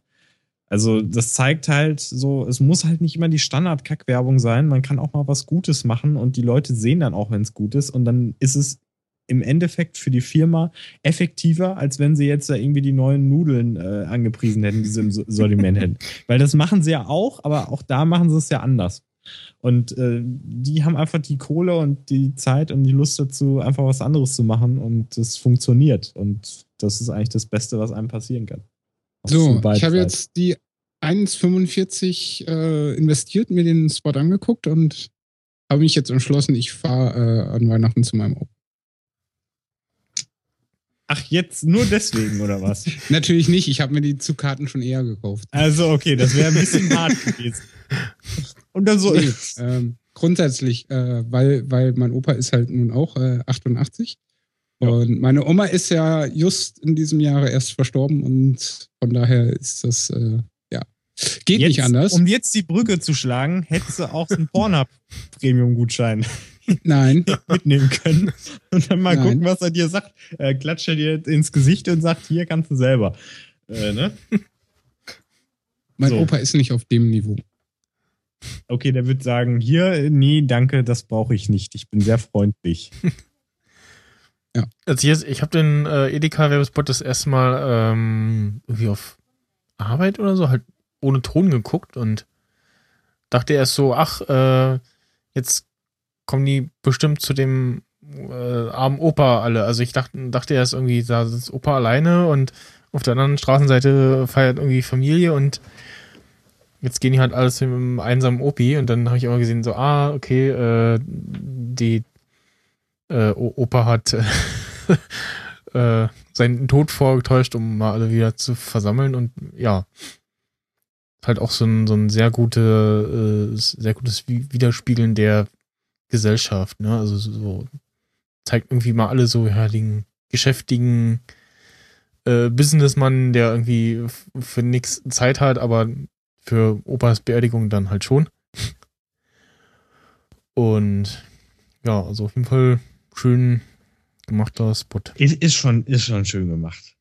also das zeigt halt so, es muss halt nicht immer die Standard-Kack-Werbung sein. Man kann auch mal was Gutes machen und die Leute sehen dann auch, wenn es gut ist. Und dann ist es im Endeffekt für die Firma effektiver, als wenn sie jetzt da irgendwie die neuen Nudeln äh, angepriesen hätten, die sie im Sortiment hätten. Weil das machen sie ja auch, aber auch da machen sie es ja anders. Und äh, die haben einfach die Kohle und die Zeit und die Lust dazu, einfach was anderes zu machen und das funktioniert. Und das ist eigentlich das Beste, was einem passieren kann. So, ich habe jetzt die 1,45 äh, investiert, mir den Spot angeguckt und habe mich jetzt entschlossen, ich fahre äh, an Weihnachten zu meinem Opa. Ach, jetzt nur deswegen, oder was? Natürlich nicht, ich habe mir die Zugkarten schon eher gekauft. Also, okay, das wäre ein bisschen hart gewesen. Und dann so. Nee, ähm, grundsätzlich, äh, weil, weil mein Opa ist halt nun auch äh, 88. Ja. Und meine Oma ist ja just in diesem Jahre erst verstorben und von daher ist das, äh, ja, geht jetzt, nicht anders. Um jetzt die Brücke zu schlagen, hättest du auch einen Pornhub-Premium-Gutschein Nein. mitnehmen können und dann mal Nein. gucken, was er dir sagt. Äh, klatscht er dir ins Gesicht und sagt, hier kannst du selber. Äh, ne? Mein so. Opa ist nicht auf dem Niveau. Okay, der wird sagen, hier, nee, danke, das brauche ich nicht. Ich bin sehr freundlich. Ja. Also hier, ich habe den äh, Edeka-Werbespot das erste Mal ähm, irgendwie auf Arbeit oder so, halt ohne Ton geguckt und dachte erst so, ach, äh, jetzt kommen die bestimmt zu dem äh, armen Opa alle. Also ich dachte, dachte erst irgendwie, da ist Opa alleine und auf der anderen Straßenseite feiert irgendwie Familie und jetzt gehen die halt alles mit einem einsamen Opi und dann habe ich immer gesehen, so, ah, okay, äh, die äh, Opa hat äh, seinen Tod vorgetäuscht, um mal alle wieder zu versammeln und ja. Halt auch so ein, so ein sehr gute, äh, sehr gutes Widerspiegeln der Gesellschaft, ne? Also so zeigt irgendwie mal alle so, ja, den geschäftigen äh, Businessmann, der irgendwie für nichts Zeit hat, aber für Opas Beerdigung dann halt schon. Und ja, also auf jeden Fall schön gemachter Spot. Ist, ist, schon, ist schon schön gemacht.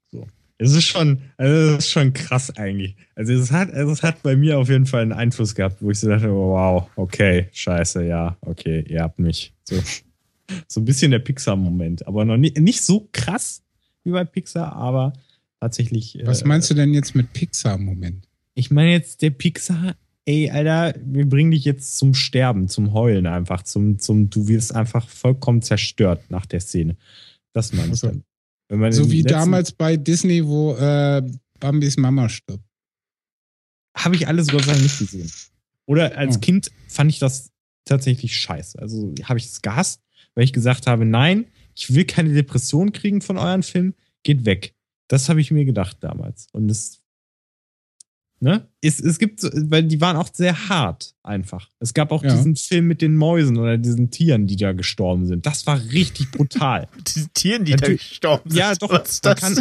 Es ist schon, also es ist schon krass eigentlich. Also es hat, also es hat bei mir auf jeden Fall einen Einfluss gehabt, wo ich so dachte, wow, okay, scheiße, ja, okay, ihr habt mich. So, so ein bisschen der Pixar-Moment, aber noch nicht, nicht so krass wie bei Pixar, aber tatsächlich. Was äh, meinst du denn jetzt mit Pixar-Moment? Ich meine jetzt der Pixar ey, Alter, wir bringen dich jetzt zum Sterben, zum Heulen einfach, zum, zum, du wirst einfach vollkommen zerstört nach der Szene. Das meine ich also, dann. So wie damals bei Disney, wo äh, Bambis Mama stirbt. Habe ich alles Gott sei Dank nicht gesehen. Oder als oh. Kind fand ich das tatsächlich scheiße. Also habe ich es gehasst, weil ich gesagt habe, nein, ich will keine Depression kriegen von euren Filmen, geht weg. Das habe ich mir gedacht damals. Und das Ne? Es, es gibt, so, weil die waren auch sehr hart einfach. Es gab auch ja. diesen Film mit den Mäusen oder diesen Tieren, die da gestorben sind. Das war richtig brutal. Diese Tieren, die Natürlich, da gestorben sind. Ja, doch. Kann,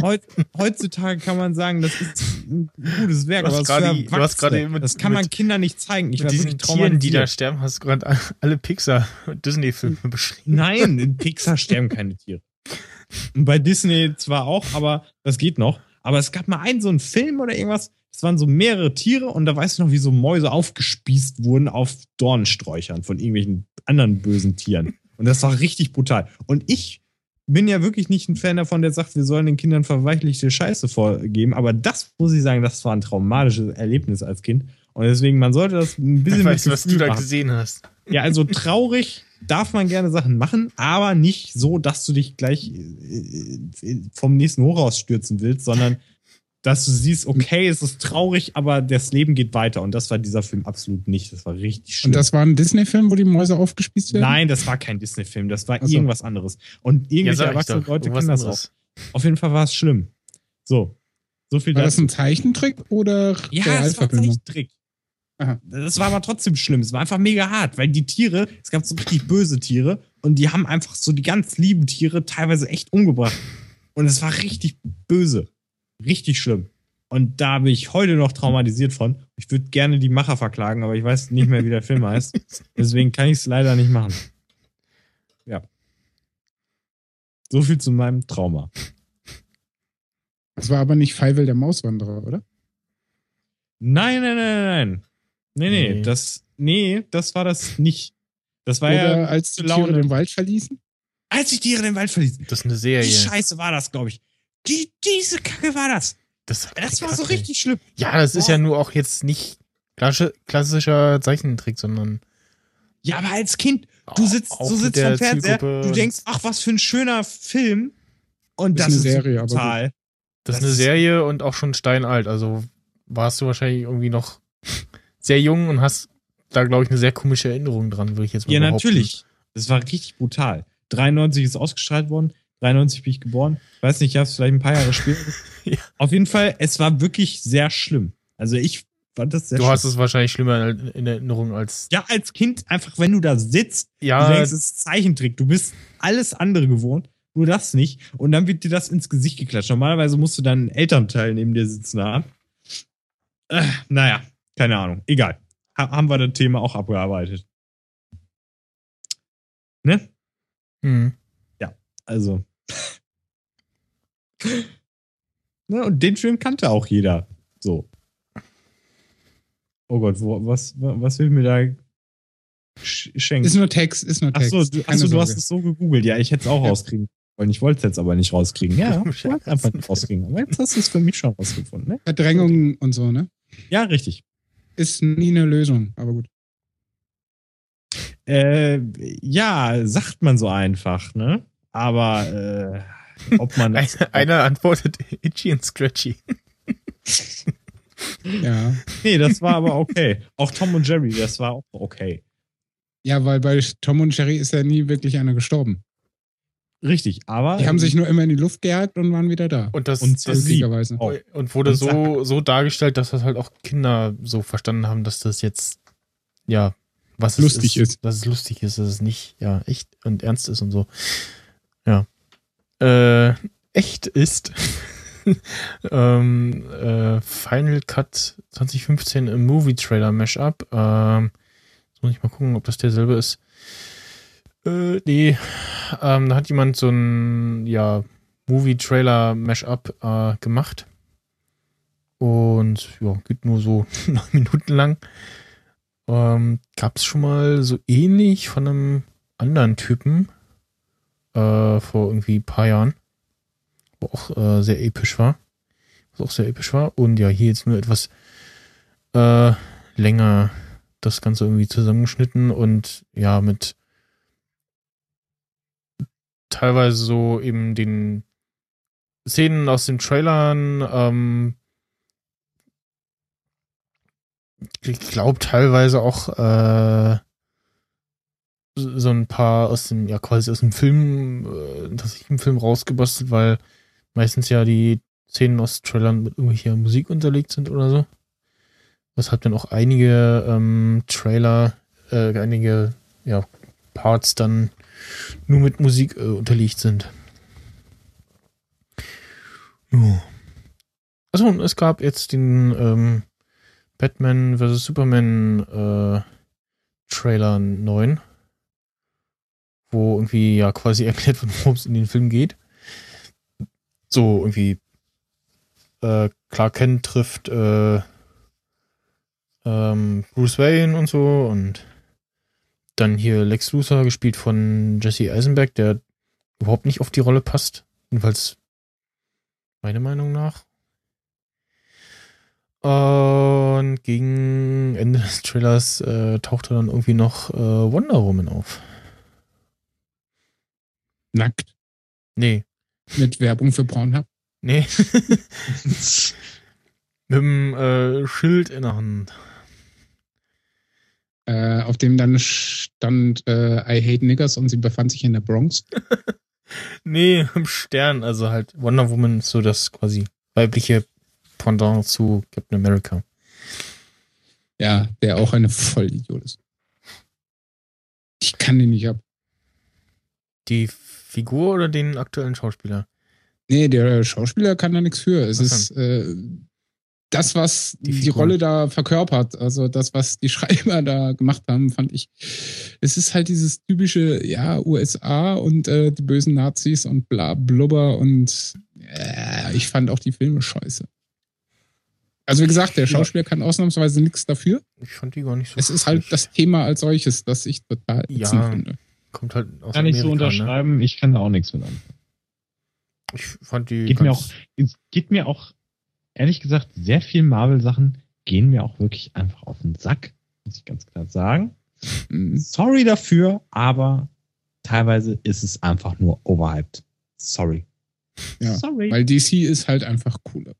heutzutage kann man sagen, das ist ein gutes Werk. Du hast gerade, du hast gerade mit, das kann man Kindern nicht zeigen. Ich mit diesen Tieren, die da sterben, hast du gerade alle Pixar-Disney-Filme beschrieben. Nein, in Pixar sterben keine Tiere. Und bei Disney zwar auch, aber das geht noch. Aber es gab mal einen so einen Film oder irgendwas, es waren so mehrere Tiere und da weißt du noch, wie so Mäuse aufgespießt wurden auf Dornensträuchern von irgendwelchen anderen bösen Tieren. Und das war richtig brutal. Und ich bin ja wirklich nicht ein Fan davon, der sagt, wir sollen den Kindern verweichlichte Scheiße vorgeben. Aber das muss ich sagen, das war ein traumatisches Erlebnis als Kind. Und deswegen, man sollte das ein bisschen. Ich weiß, was du da machen. gesehen hast. Ja, also traurig darf man gerne Sachen machen, aber nicht so, dass du dich gleich äh, äh, vom nächsten Hochhaus stürzen willst, sondern dass du siehst, okay, es ist traurig, aber das Leben geht weiter. Und das war dieser Film absolut nicht. Das war richtig schön. Und das war ein Disney-Film, wo die Mäuse aufgespießt werden? Nein, das war kein Disney-Film. Das war so. irgendwas anderes. Und irgendwelche ja, erwachsenen Leute kennen das auch. Auf jeden Fall war es schlimm. So. So viel war dazu. das ein Zeichentrick oder Ja, es war ein Zeichentrick. Aha. Das war aber trotzdem schlimm. Es war einfach mega hart, weil die Tiere, es gab so richtig böse Tiere und die haben einfach so die ganz lieben Tiere teilweise echt umgebracht. Und es war richtig böse. Richtig schlimm. Und da bin ich heute noch traumatisiert von. Ich würde gerne die Macher verklagen, aber ich weiß nicht mehr, wie der Film heißt. Deswegen kann ich es leider nicht machen. Ja. So viel zu meinem Trauma. Das war aber nicht Feivel der Mauswanderer, oder? Nein, nein, nein, nein. Nee, nee, Nee. das, nee, das war das nicht. Das war Oder ja, als die Laune. Tiere den Wald verließen? als ich Tiere den Wald verließen. Das ist eine Die Serie. Scheiße war das, glaube ich. Die, diese Kacke war das. Das, Das war so richtig schlimm. Ja, das ist Boah. ja nur auch jetzt nicht klassische- klassischer Zeichentrick, sondern Ja, aber als Kind, du sitzt, auch du sitzt vom Fernseher, Zielgruppe du denkst, ach, was für ein schöner Film. Und Ist das eine ist Serie, aber total. Das, Das ist eine Serie und auch schon steinalt. Also warst du wahrscheinlich irgendwie noch sehr jung und hast da, glaube ich, eine sehr komische Erinnerung dran, würde ich jetzt mal Ja, behaupten. natürlich. Das war richtig brutal. 93 ist ausgestrahlt worden. 93 bin ich geboren. Weiß nicht, ich habe es vielleicht ein paar Jahre später. Ja. Auf jeden Fall, es war wirklich sehr schlimm. Also ich fand das sehr Du schlimm. hast es wahrscheinlich schlimmer in in Erinnerung als. ja, als Kind einfach, wenn du da sitzt, du Ja, denkst, es ist Zeichentrick. Du bist alles andere gewohnt, nur das nicht. Und dann wird dir das ins Gesicht geklatscht. Normalerweise musst du dann einen Elternteil neben dir sitzen haben. Äh, naja, keine Ahnung. Egal. Ha haben wir das Thema auch abgearbeitet. Ne? hm. Also. Ne, und den Film kannte auch jeder. So. Oh Gott, wo, was, was will mir da sch schenken? Ist nur Text, ist nur Text. Achso, du, achso, du hast es so gegoogelt. Ja, ich hätte es auch Ja. rauskriegen wollen. Ich wollte es jetzt aber nicht rauskriegen. Ja, ich wollte einfach nicht rauskriegen. Aber jetzt hast du es für mich schon rausgefunden. Ne? Verdrängung und so, ne? Ja, richtig. Ist nie eine Lösung, aber gut. Äh, ja, sagt man so einfach, ne? Aber äh, ob man das, Einer, antwortet Itchy und Scratchy. Ja. Nee, das war aber okay. Auch Tom und Jerry, das war auch okay. Ja, weil bei Tom und Jerry ist ja nie wirklich einer gestorben. Richtig, aber Die haben sich nur immer in die Luft gejagt und waren wieder da. Und das, Und das und wurde Und so, so dargestellt, dass das halt auch Kinder so verstanden haben, dass das jetzt, ja, was es Lustig ist. Dass es lustig ist, dass es nicht, ja, echt und ernst ist und so. Ja. Äh, echt ist. ähm, äh, Final Cut 2015 im Movie Trailer Mashup. Ähm, jetzt muss ich mal gucken, ob das derselbe ist. Äh, nee. Ähm, da hat jemand so ein, ja, Movie-Trailer-Mashup äh, gemacht. Und ja, geht nur so neun Minuten lang. Ähm, Gab es schon mal so ähnlich von einem anderen Typen äh, vor irgendwie ein paar Jahren, wo auch äh, sehr episch war. Was auch sehr episch war. Und ja, hier jetzt nur etwas äh, länger das Ganze irgendwie zusammengeschnitten und ja, mit teilweise so eben den Szenen aus den Trailern, ähm, ich glaube teilweise auch äh, so ein paar aus dem, ja quasi aus dem Film, äh, das ich im Film rausgebastelt, weil meistens ja die Szenen aus Trailern mit irgendwelcher Musik unterlegt sind oder so. Weshalb dann auch einige ähm, Trailer, äh, einige ja, Parts dann nur mit Musik äh, unterlegt sind. Ja. Achso, und es gab jetzt den ähm, Batman vs. Superman äh, Trailer 9, wo irgendwie ja quasi erklärt wird, worum es in den Film geht. So irgendwie äh, Clark Kent trifft äh, ähm, Bruce Wayne und so und dann hier Lex Luthor, gespielt von Jesse Eisenberg, der überhaupt nicht auf die Rolle passt. Jedenfalls meiner Meinung nach. Und gegen Ende des Trailers äh, tauchte dann irgendwie noch äh, Wonder Woman auf. Nackt. Nee, Mit Werbung für Pornhub. nee. Mit dem äh, Schild in der Hand. Äh, auf dem dann stand äh, I hate niggers und sie befand sich in der Bronx. Nee, im Stern. Also halt Wonder Woman ist so das quasi weibliche Pendant zu Captain America. Ja, der auch eine Vollidiot ist. Ich kann den nicht ab. Die Figur oder den aktuellen Schauspieler? Nee, der Schauspieler kann da nichts für. Es ist, äh, das, was Die die. Rolle da verkörpert, also das, was die Schreiber da gemacht haben, fand ich, es ist halt dieses typische, ja, USA und äh, die bösen Nazis und bla blubber und äh, ich fand auch die Filme scheiße. Also wie gesagt, der Ja. Schauspieler kann ausnahmsweise nichts dafür. Ich fand die gar nicht so. Es ist halt das Thema als solches, das ich total Ja. finde. Kommt halt aus Kann ich so Ne? unterschreiben, ich kann da auch nichts mit anfangen. Ich fand die. Geht mir auch, es geht mir auch, ehrlich gesagt, sehr viel Marvel-Sachen gehen mir auch wirklich einfach auf den Sack, muss ich ganz klar sagen. Sorry dafür, aber teilweise ist es einfach nur overhyped. Sorry. Ja, Sorry. Weil DC ist halt einfach cooler.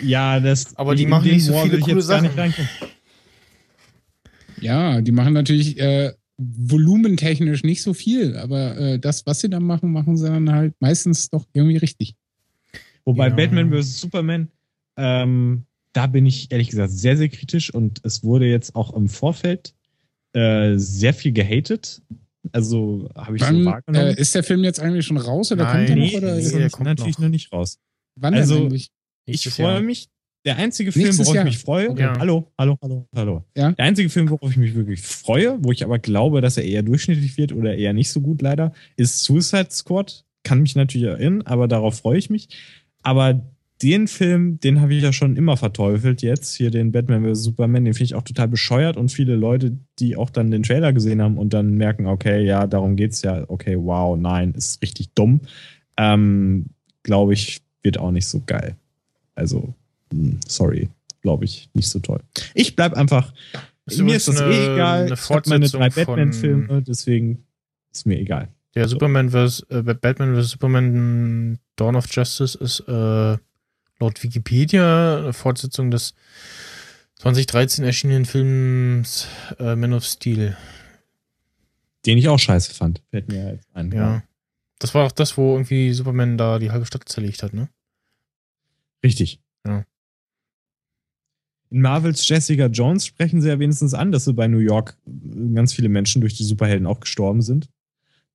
ja, das. Aber die machen nicht so viele coole Sachen. Ja, die machen natürlich äh, volumentechnisch nicht so viel, aber äh, das, was sie dann machen, machen sie dann halt meistens doch irgendwie richtig. Wobei Ja. Batman vs. Superman, ähm, da bin ich ehrlich gesagt sehr, sehr kritisch und es wurde jetzt auch im Vorfeld äh, sehr viel gehatet. Also habe ich so Wann, wahrgenommen. äh, ist der Film jetzt eigentlich schon raus oder Nein, kommt er nee, noch? Oder ist nee, noch der nicht- kommt natürlich noch. noch nicht raus. wann also- denn eigentlich? Ich freue mich. Der einzige Film, Nächstes worauf Jahr. ich mich freue, Okay. Ja. hallo, hallo, hallo, hallo. Ja? Der einzige Film, worauf ich mich wirklich freue, wo ich aber glaube, dass er eher durchschnittlich wird oder eher nicht so gut leider, ist Suicide Squad. Kann mich natürlich erinnern, aber darauf freue ich mich. Aber den Film, den habe ich ja schon immer verteufelt jetzt, hier den Batman vs. Superman, den finde ich auch total bescheuert und viele Leute, die auch dann den Trailer gesehen haben und dann merken, okay, ja, darum geht's ja, okay, wow, nein, ist richtig dumm, ähm, glaube ich, wird auch nicht so geil. Also, sorry, glaube ich, nicht so toll. Ich bleib einfach, Ist mir ist das übrigens eh eine- egal. eine ich habe meine drei Batman-Filme, deswegen ist mir egal. Der Superman vs. Äh, Batman vs. Superman Dawn of Justice ist äh, laut Wikipedia eine Fortsetzung des 2013 erschienenen Films äh, Man of Steel. Den ich auch scheiße fand. Fällt mir jetzt ein. Ja. Das war auch das, wo irgendwie Superman da die halbe Stadt zerlegt hat, ne? Richtig. Ja. In Marvels Jessica Jones sprechen sie ja wenigstens an, dass sie bei New York äh, ganz viele Menschen durch die Superhelden auch gestorben sind.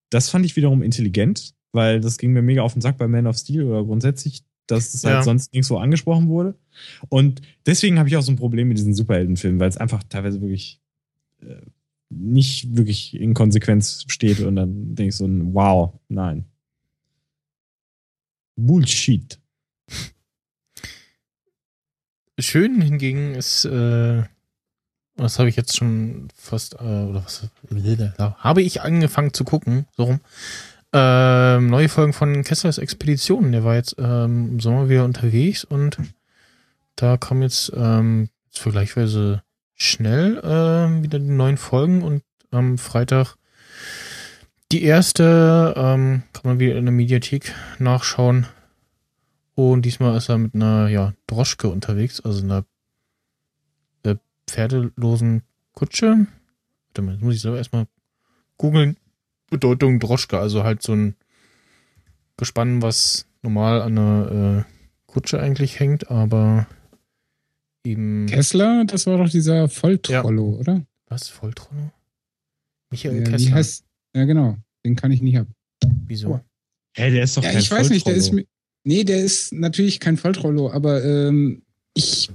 Das fand ich wiederum intelligent, weil das ging mir mega auf den Sack bei Man of Steel oder grundsätzlich, dass es halt Ja. sonst nirgendwo angesprochen wurde. Und deswegen habe ich auch so ein Problem mit diesen Superheldenfilmen, weil es einfach teilweise wirklich äh, nicht wirklich in Konsequenz steht und dann denke ich so, wow, nein. Bullshit. Schön hingegen ist, äh, was habe ich jetzt schon fast, äh, oder was, habe ich angefangen zu gucken, so rum. Ähm, neue Folgen von Kesslers Expedition. Der war jetzt ähm, im Sommer wieder unterwegs und da kam jetzt ähm, vergleichsweise schnell ähm, wieder die neuen Folgen und am Freitag die erste ähm, kann man wieder in der Mediathek nachschauen. Und diesmal ist er mit einer ja, Droschke unterwegs, also einer äh, pferdelosen Kutsche. Warte mal, jetzt muss ich selber erstmal googeln. Bedeutung Droschke, also halt so ein Gespann, was normal an einer äh, Kutsche eigentlich hängt, aber eben. Kessler, das war doch dieser Volltrollo, oder? Was? Volltrollo? Michael Ja, wie Kessler. heißt, ja, genau. Den kann ich nicht ab. Wieso? Hä, der ist doch Ja, kein ich weiß nicht, der ist Volltrollo. mir. Nee, der ist natürlich kein Volltrollo, aber ähm, ich,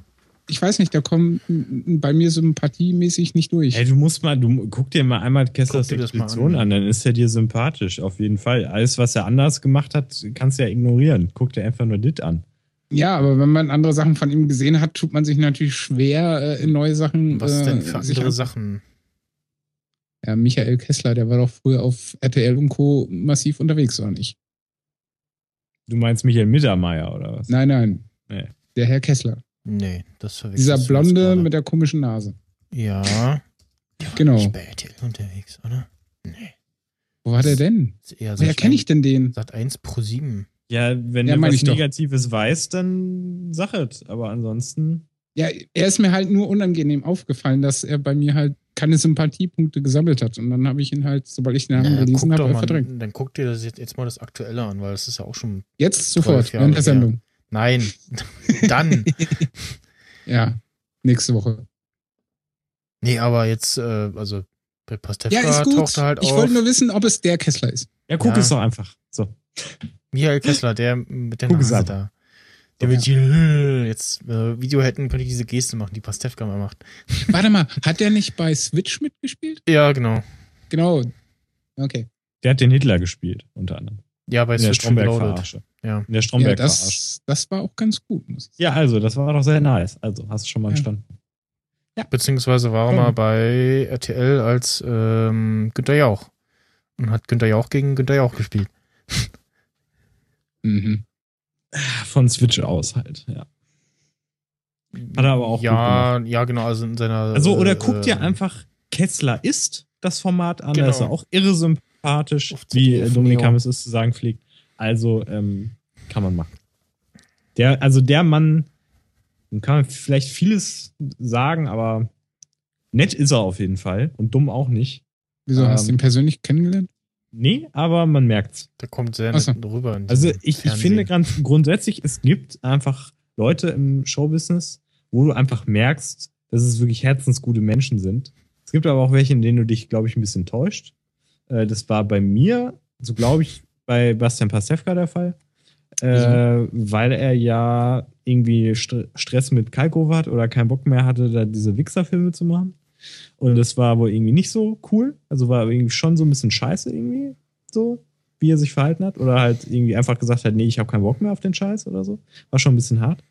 ich weiß nicht, der kommt m- bei mir sympathiemäßig nicht durch. Ey, du musst mal, du guck dir mal einmal Kesslers Expedition an. an. dann ist er dir sympathisch, auf jeden Fall. Alles, was er anders gemacht hat, kannst du ja ignorieren. Guck dir einfach nur dit an. Ja, aber wenn man andere Sachen von ihm gesehen hat, tut man sich natürlich schwer äh, in neue Sachen. Was äh, denn für andere an- Sachen? Ja, Michael Kessler, der war doch früher auf RTL und Co. massiv unterwegs, oder nicht? Du meinst Michael Mittermeier oder was? Nein, nein. Nee. Der Herr Kessler. Nee, das verwechselst Dieser Blonde mit der komischen Nase. Ja. Der war Genau. nicht bei RTL unterwegs, oder? Nee. Wo war der denn? Eher Woher kenne ich denn den? Sat 1 Pro 7. Ja, wenn Ja, du mein was ich doch. Negatives weißt, dann sag es. Aber ansonsten. Ja, er ist mir halt nur unangenehm aufgefallen, dass er bei mir halt keine Sympathiepunkte gesammelt hat. Und dann habe ich ihn halt, sobald ich den Namen Ja, gelesen habe, mal, verdrängt. dann guck dir das jetzt, jetzt mal das Aktuelle an, weil das ist ja auch schon. Jetzt sofort, während der. Sendung. Nein, dann. Ja, nächste Woche. nee, aber jetzt, äh, also bei Pastewka Ja, ist gut. taucht er halt ich auf. wollte nur wissen, ob es der Kessler ist. Ja, guck Ja. es doch einfach. So. Michael Kessler, der mit der Nase an. Da. Damit die, äh, jetzt äh, Video hätten, könnte ich diese Geste machen, die Pastewka mal macht. Warte mal, hat der nicht bei Switch mitgespielt? Ja, genau. Genau. Okay. Der hat den Hitler gespielt, unter anderem. Ja, bei In der Switch Reloaded. Stromberg-Verarsche. Ja. In der Ja, Stromberg-Verarsche. das, das war auch ganz gut, muss ich sagen. Ja, also, das war doch sehr nice. Also, hast du schon mal Ja. entstanden. Beziehungsweise war er mal bei RTL als ähm, Günter Jauch. Und hat Günter Jauch gegen Günter Jauch gespielt. Mhm. Von Switch aus halt, ja. Hat er aber auch gut Ja, ja, genau, also in seiner. Also, oder äh, guck dir einfach Kessler ist das Format an, Genau. da ist er auch irre sympathisch, Auf wie Dominik. Hammes es zu sagen pflegt. Also, ähm, kann man machen. Der, also der Mann, dem kann man vielleicht vieles sagen, aber nett ist er auf jeden Fall und dumm auch nicht. Wieso, hast du Ähm, ihn persönlich kennengelernt? Nee, aber man merkt's. Der kommt sehr Ach so. nett rüber. in Also ich, ich finde ganz grundsätzlich, es gibt einfach Leute im Showbusiness, wo du einfach merkst, dass es wirklich herzensgute Menschen sind. Es gibt aber auch welche, in denen du dich, glaube ich, ein bisschen täuscht. Äh, Das war bei mir, so glaube ich, bei Bastian Pastewka der Fall. Äh, weil er ja irgendwie St Stress mit Kalkow hat oder keinen Bock mehr hatte, da diese Wichser-Filme zu machen. Und das war wohl irgendwie nicht so cool. Also war irgendwie schon so ein bisschen scheiße irgendwie, so, wie er sich verhalten hat. Oder halt irgendwie einfach gesagt hat, nee, ich habe keinen Bock mehr auf den Scheiß oder so. War schon ein bisschen hart.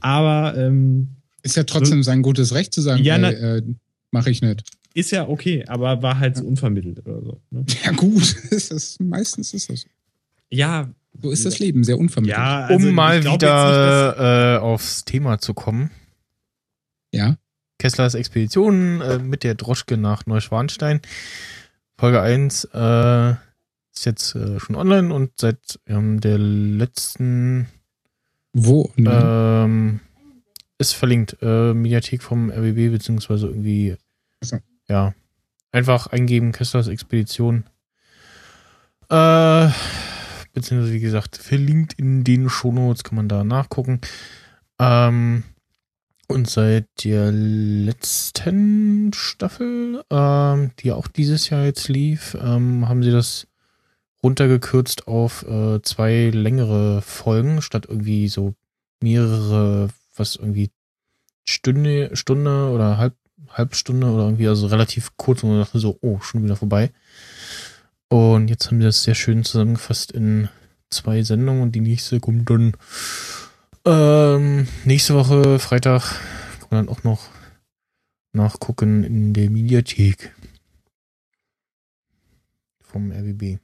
Aber ähm, Ist ja trotzdem sein gutes Recht zu sagen, Ja, äh, mache ich nicht. ist ja okay, aber war halt so unvermittelt oder so. Ne? Ja gut, ist das, meistens ist das so. Ja, So ist das Leben, sehr unvermittelt. ja, Um also mal ich glaub jetzt nicht, wieder äh, aufs Thema zu kommen. Ja. Kesslers Expedition äh, mit der Droschke nach Neuschwanstein. Folge 1 äh, ist jetzt äh, schon online und seit ähm, der letzten Wo? Ähm, ist verlinkt. Äh, Mediathek vom RBB, beziehungsweise irgendwie. So. Ja. Einfach eingeben, Kesslers Expedition. Äh, beziehungsweise, wie gesagt, verlinkt in den Shownotes, kann man da nachgucken. Ähm, und seit der letzten Staffel, ähm, die auch dieses Jahr jetzt lief, ähm, haben sie das runtergekürzt auf äh, zwei längere Folgen, statt irgendwie so mehrere, was irgendwie Stunde, Stunde oder halb, Halbstunde oder irgendwie, also relativ kurz und man dachte so, oh, schon wieder vorbei. Und jetzt haben sie das sehr schön zusammengefasst in zwei Sendungen und die nächste kommt dann ähm, nächste Woche, Freitag, kann man dann auch noch nachgucken in der Mediathek vom RBB.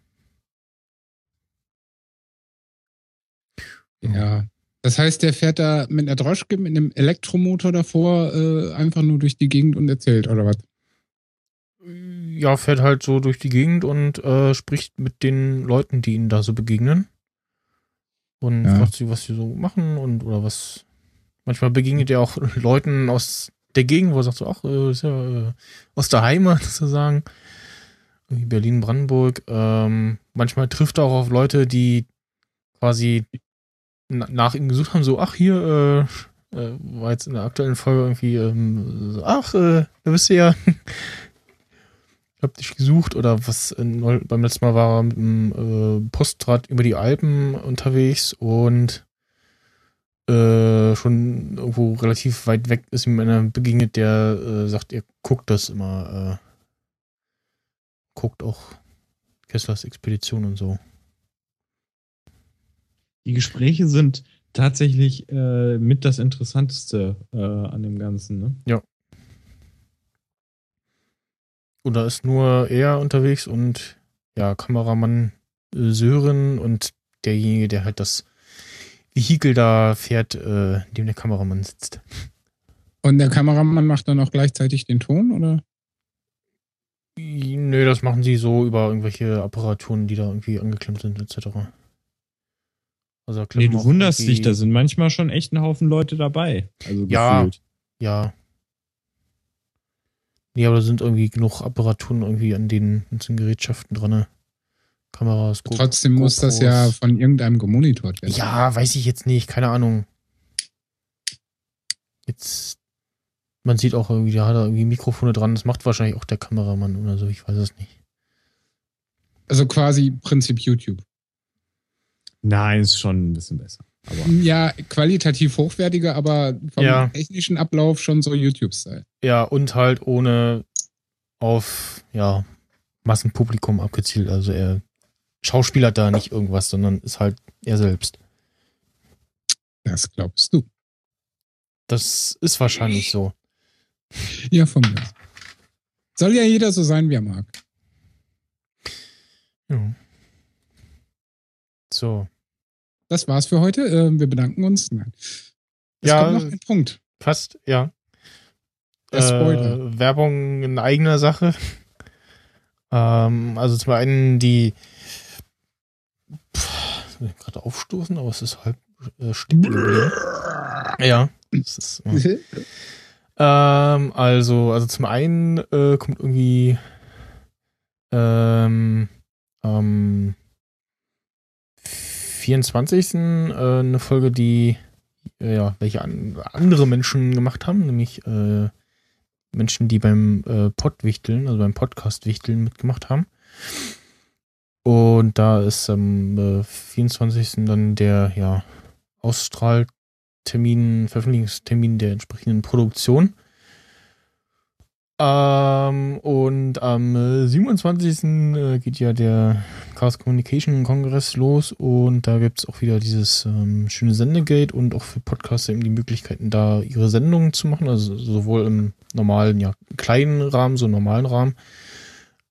Ja. Das heißt, der fährt da mit einer Droschke, mit einem Elektromotor davor, äh, einfach nur durch die Gegend und erzählt, oder was? Ja, fährt halt so durch die Gegend und äh, spricht mit den Leuten, die ihnen da so begegnen. Und Ja. fragt sie, was sie so machen und oder was. Manchmal begegnet er auch Leuten aus der Gegend, wo er sagt so, ach, äh, ist ja äh, aus der Heimat sozusagen. Irgendwie Berlin, Brandenburg. Ähm, manchmal trifft er auch auf Leute, die quasi na- nach ihm gesucht haben, so, ach, hier, äh, äh, war jetzt in der aktuellen Folge irgendwie, ähm, ach, äh, da bist du ja. Ich hab dich gesucht oder was äh, neu- beim letzten Mal war er mit dem äh, Postrad über die Alpen unterwegs und äh, schon irgendwo relativ weit weg ist ihm einer begegnet, der äh, sagt, er guckt das immer, äh, guckt auch Kesslers Expedition und so. Die Gespräche sind tatsächlich äh, mit das Interessanteste äh, an dem Ganzen. Ne? Und da ist nur er unterwegs und ja, Kameramann äh, Sören und derjenige, der halt das Vehikel da fährt, äh, in dem der Kameramann sitzt. Und der Kameramann macht dann auch gleichzeitig den Ton, oder? Nö, das machen sie so über irgendwelche Apparaturen, die da irgendwie angeklemmt sind, etc. Also da Nee, du wunderst irgendwie- dich, da sind manchmal schon echt ein Haufen Leute dabei. Also Ja. gefühlt. Ja. Nee, aber da sind irgendwie genug Apparaturen irgendwie an den ganzen Gerätschaften dran. Kameras, Go Trotzdem muss das GoPros. ja von irgendeinem gemonitort werden. Ja, weiß ich jetzt nicht, keine Ahnung. Jetzt, man sieht auch irgendwie, da hat er irgendwie Mikrofone dran, das macht wahrscheinlich auch der Kameramann oder so, ich weiß es nicht. Also quasi Prinzip YouTube. Nein, ist schon ein bisschen besser. Aber Ja, qualitativ hochwertiger, aber vom Ja. technischen Ablauf schon so YouTube-Style. Ja, und halt ohne auf, ja, Massenpublikum abgezielt. Also er schauspielert da nicht irgendwas, sondern ist halt er selbst. Das glaubst du. Das ist wahrscheinlich so. Ja, von mir. Soll ja jeder so sein, wie er mag. Ja. So. Das war's für heute. Äh, Wir bedanken uns. Nein. Es Ja. kommt noch ein Punkt. Fast, ja. Äh, Werbung in eigener Sache. Ähm, also zum einen die gerade aufstoßen, aber es ist halb äh, geblieben. Ja. Ist, ja. Ähm, also, also zum einen äh, kommt irgendwie ähm, am 24. Äh, eine Folge, die äh, ja, welche an, andere Menschen gemacht haben, nämlich äh, Menschen, die beim äh, Podwichteln, also beim Podcast-Wichteln mitgemacht haben. Und da ist am äh, 24. dann der ja, Ausstrahltermin, Veröffentlichungstermin der entsprechenden Produktion. Ähm, und am äh, 27. äh, geht ja der Chaos Communication Kongress los und da gibt es auch wieder dieses ähm, schöne Sendegate und auch für Podcaster eben die Möglichkeiten, da ihre Sendungen zu machen, also sowohl im normalen, ja, kleinen Rahmen, so normalen Rahmen,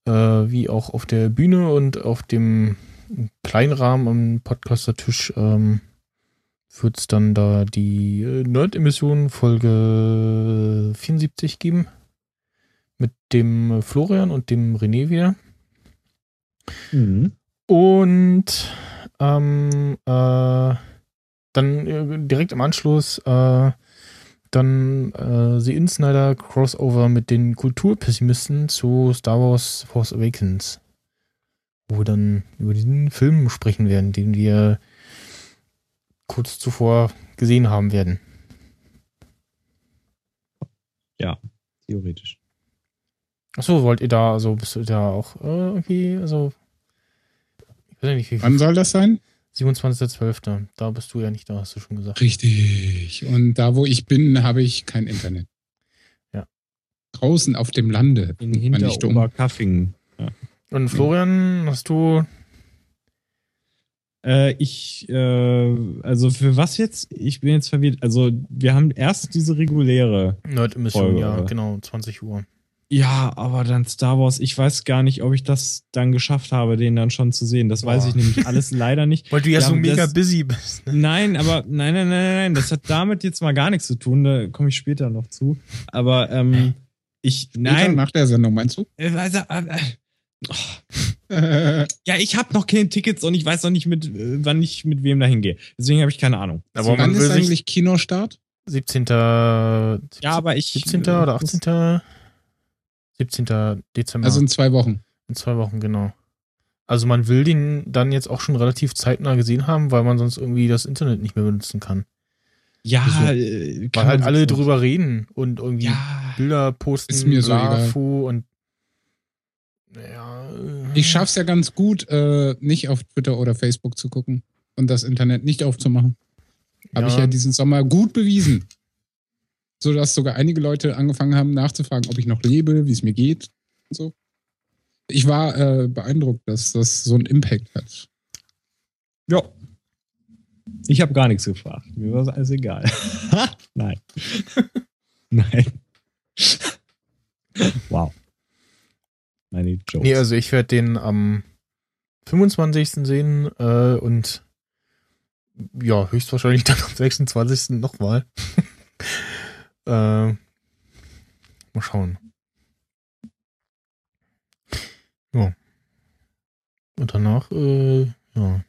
äh, wie auch auf der Bühne und auf dem kleinen Rahmen am Podcaster-Tisch ähm, wird es dann da die äh, Nerd-Emission Folge 74 geben mit dem Florian und dem René wieder. Mhm. Und ähm, äh, dann äh, direkt im Anschluss äh, dann äh, The Insnider Crossover mit den Kulturpessimisten zu Star Wars Force Awakens. Wo wir dann über diesen Film sprechen werden, den wir kurz zuvor gesehen haben werden. theoretisch. Achso, wollt ihr da, also bist du da auch äh, irgendwie, also ich weiß nicht, wie Wann soll das sein? 27.12. Da bist du ja nicht da, hast du schon gesagt. Richtig. Und da, wo ich bin, habe ich kein Internet. Ja. Draußen auf dem Lande. In Man nicht um. Hinteroberkaffingen. Und Florian, hast du Äh, ich, äh, also für was jetzt? Ich bin jetzt verwirrt. Also wir haben erst diese reguläre. Nerd-Emission? Folge, Ja, genau, 20 Uhr. Ja, aber dann Star Wars. Ich weiß gar nicht, ob ich das dann geschafft habe, den dann schon zu sehen. Das weiß Boah. ich nämlich alles leider nicht. Weil du ja, Ja, so mega das- busy bist. Ne? Nein, aber nein, nein, nein, nein, nein. Das hat damit jetzt mal gar nichts zu tun. Da komme ich später noch zu. Aber ähm, ich, Später, nein, Nach der Sendung, meinst du? äh, äh, äh, oh, Äh, ja, ich habe noch keine Tickets und ich weiß noch nicht, mit, wann ich mit wem dahin gehe. Deswegen habe ich keine Ahnung. Aber wann ist eigentlich Kinostart? 17. Ja, aber ich. 17. äh, oder muss- 18. 17. Dezember. Also in zwei Wochen. in zwei Wochen, genau. Also man will den dann jetzt auch schon relativ zeitnah gesehen haben, weil man sonst irgendwie das Internet nicht mehr benutzen kann. Ja, Wieso? äh, kann Weil halt alle drüber reden und irgendwie Ja, Bilder posten, Ist mir so egal. und ja. äh, Ich schaff's ja ganz gut, äh, nicht auf Twitter oder Facebook zu gucken und das Internet nicht aufzumachen. Habe ich ja diesen Sommer gut bewiesen. So dass sogar einige Leute angefangen haben nachzufragen, ob ich noch lebe, wie es mir geht und so. Ich war äh, beeindruckt, dass das so einen Impact hat. Ja. Ich habe gar nichts gefragt. Mir war es alles egal. Nein. Nein. wow. Meine Jokes. Nee, also ich werde den am 25. sehen äh, und ja, höchstwahrscheinlich dann am 26. nochmal. äh, mal schauen. Ja. Und danach, äh, ja.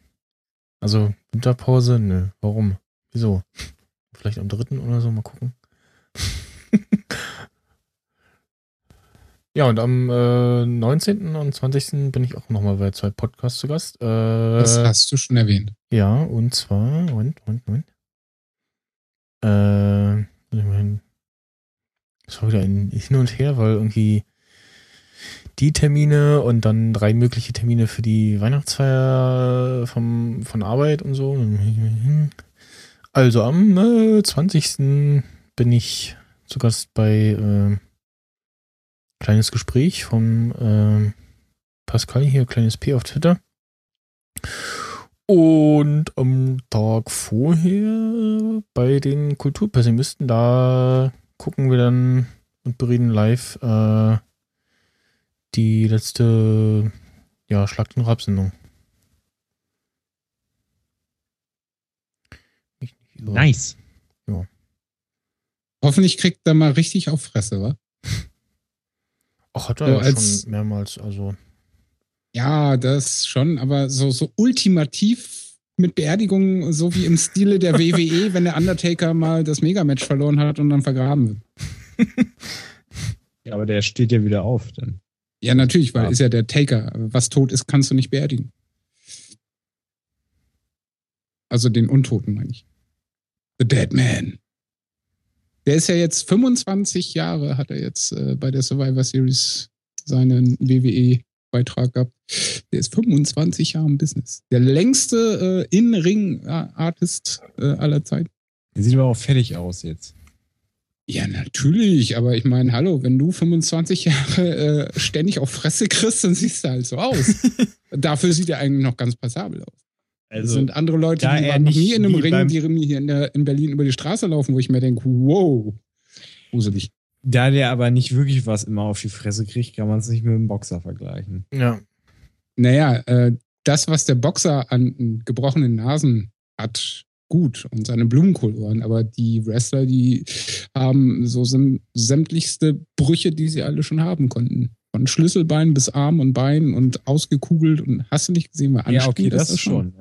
Also Winterpause, nö. Warum? Wieso? Vielleicht am dritten oder so, mal gucken. Ja, und am äh, 19. und 20. bin ich auch nochmal bei zwei Podcasts zu Gast. Äh, Das hast du schon erwähnt. ja, und zwar, Moment, Moment, Moment. Äh, ich mein, das war wieder ein Hin und Her, weil irgendwie die Termine und dann drei mögliche Termine für die Weihnachtsfeier vom, von Arbeit und so. Also am äh, 20. bin ich zu Gast bei äh, kleines Gespräch vom äh, Pascal hier, kleines P auf Twitter. Und am Tag vorher bei den Kulturpessimisten, da gucken wir dann und bereden live äh, die letzte ja, Schlag den Rab-Sendung. Nice. Hoffentlich kriegt er mal richtig auf Fresse, wa? Ach, hat er ja als- schon mehrmals, also. Ja, das schon, aber so, so ultimativ mit Beerdigung, so wie im Stile der WWE, wenn der Undertaker mal das Megamatch verloren hat und dann vergraben wird. Ja, aber der steht ja wieder auf dann. Ja, natürlich, weil Ja. ist ja der Taker. Was tot ist, kannst du nicht beerdigen. Also den Untoten, meine ich. The Dead Man. Der ist ja jetzt 25 Jahre, hat er jetzt äh, bei der Survivor Series seinen WWE-Beitrag gehabt. Der ist 25 Jahre im Business. Der längste äh, In-Ring-Artist äh, aller Zeiten. Der sieht aber auch fertig aus jetzt. Ja, natürlich, aber ich meine, hallo, wenn du 25 Jahre äh, ständig auf Fresse kriegst, dann siehst du halt so aus. Dafür sieht er eigentlich noch ganz passabel aus. Es Also, sind andere Leute, die waren noch nie in einem Ring, die mir hier in, der, in Berlin über die Straße laufen, wo ich mir denke, wow, gruselig. Da der aber nicht wirklich was immer auf die Fresse kriegt, kann man es nicht mit dem Boxer vergleichen. Ja. Naja, äh, das, was der Boxer an gebrochenen Nasen hat, gut und seine Blumenkohlohren, aber die Wrestler, die haben so säm- sämtlichste Brüche, die sie alle schon haben konnten. Von Schlüsselbein bis Arm und Bein und ausgekugelt und hast du nicht gesehen, war Ja, okay, das ist ist schon.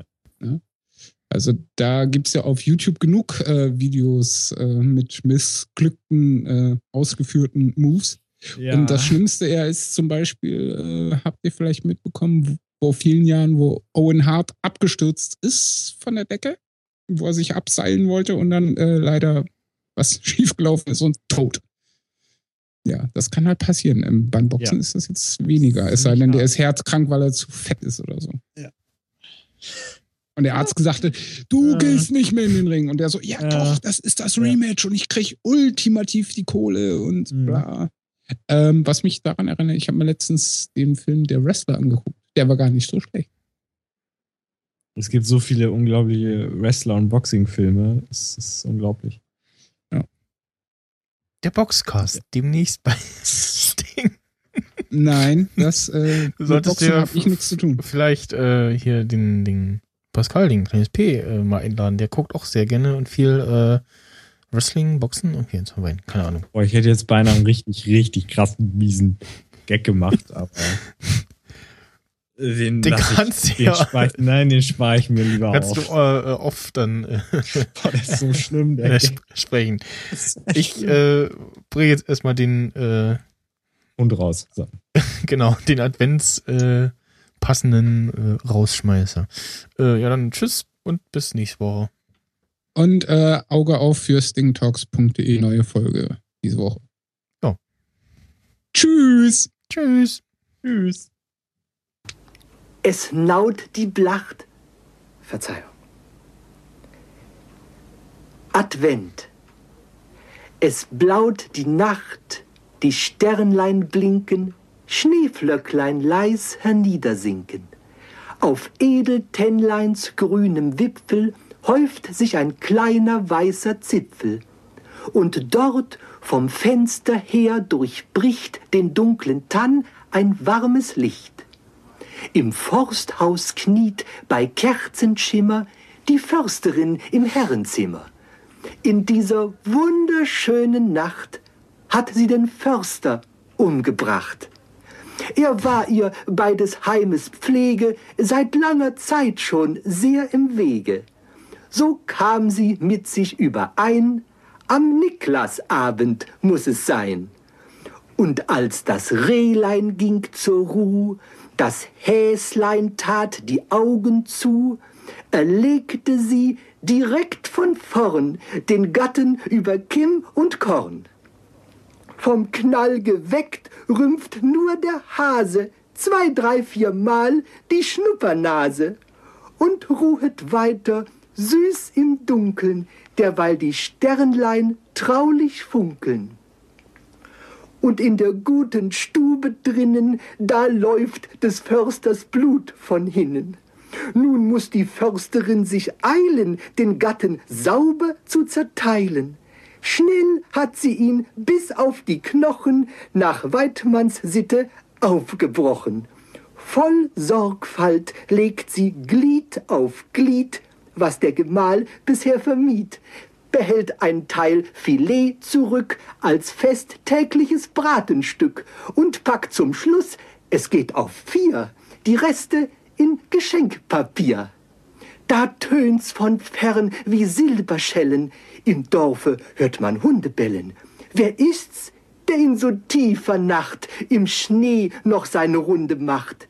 Also da gibt's ja auf YouTube genug äh, Videos äh, mit missglückten, äh, ausgeführten Moves. Ja. Und das Schlimmste eher ist zum Beispiel, äh, habt ihr vielleicht mitbekommen, vor vielen Jahren, wo Owen Hart abgestürzt ist von der Decke, wo er sich abseilen wollte und dann äh, leider was schiefgelaufen ist und tot. Ja, das kann halt passieren. Beim Boxen Ja. ist das jetzt weniger. Es sei denn, der ist herzkrank, weil er zu fett ist oder so. Ja. Und der Arzt gesagt du Äh. gehst nicht mehr in den Ring. Und der so, ja Ja. doch, das ist das Ja. Rematch und ich krieg ultimativ die Kohle und Mhm. bla. Ähm, was mich daran erinnert, ich habe mir letztens den Film Der Wrestler angeguckt. Der war gar nicht so schlecht. Es gibt so viele unglaubliche Wrestler- und Boxing-Filme. Es ist unglaublich. Der Boxcast, demnächst bei Sting. Nein, das äh, Du solltest dir habe ich nichts zu tun. Vielleicht äh, hier den, den Pascal, den kleines P, äh, mal einladen. Der guckt auch sehr gerne und viel äh, Wrestling, Boxen. Okay, jetzt haben wir ihn. Keine Ahnung. Boah, ich hätte jetzt beinahe einen richtig, richtig krassen, miesen Gag gemacht, aber. Den, Den kannst ich, du den ja. spar ich, Nein, den spare ich mir lieber Kannst du auf. äh, äh, oft dann äh, Boah, das ist so schlimm, der äh, sp sprechen. Ich äh, bringe jetzt erstmal den, äh, Und raus. So. genau, den Advents äh, passenden äh, Rausschmeißer. Äh, ja, dann tschüss und bis nächste Woche. Und äh, Auge auf für stingtalks.de, neue Folge diese Woche. Ja. Tschüss. Tschüss. Tschüss. Es naut die Blacht. Verzeihung. Advent. Es blaut die Nacht, die Sternlein blinken, Schneeflöcklein leis herniedersinken. Auf Edeltennleins grünem Wipfel häuft sich ein kleiner weißer Zipfel. Und dort vom Fenster her durchbricht den dunklen Tann ein warmes Licht. Im Forsthaus kniet bei Kerzenschimmer die Försterin im Herrenzimmer. In dieser wunderschönen Nacht hat sie den Förster umgebracht. Er war ihr bei des Heimes Pflege seit langer Zeit schon sehr im Wege. So kam sie mit sich überein, am Niklasabend muss es sein. Und als das Rehlein ging zur Ruh, das Häslein tat die Augen zu, erlegte sie direkt von vorn den Gatten über Kimm und Korn. Vom Knall geweckt rümpft nur der Hase zwei, drei, vier Mal die Schnuppernase und ruhet weiter süß im Dunkeln, derweil die Sternlein traulich funkeln. Und in der guten Stube drinnen, da läuft des Försters Blut von hinnen. Nun muss die Försterin sich eilen, den Gatten sauber zu zerteilen. Schnell hat sie ihn bis auf die Knochen nach Weidmanns Sitte aufgebrochen. Voll Sorgfalt legt sie Glied auf Glied, was der Gemahl bisher vermied, behält ein Teil Filet zurück als fest tägliches Bratenstück und packt zum Schluss, es geht auf vier, die Reste in Geschenkpapier. Da tönt's von fern wie Silberschellen, im Dorfe hört man Hunde bellen. Wer ist's, der in so tiefer Nacht im Schnee noch seine Runde macht?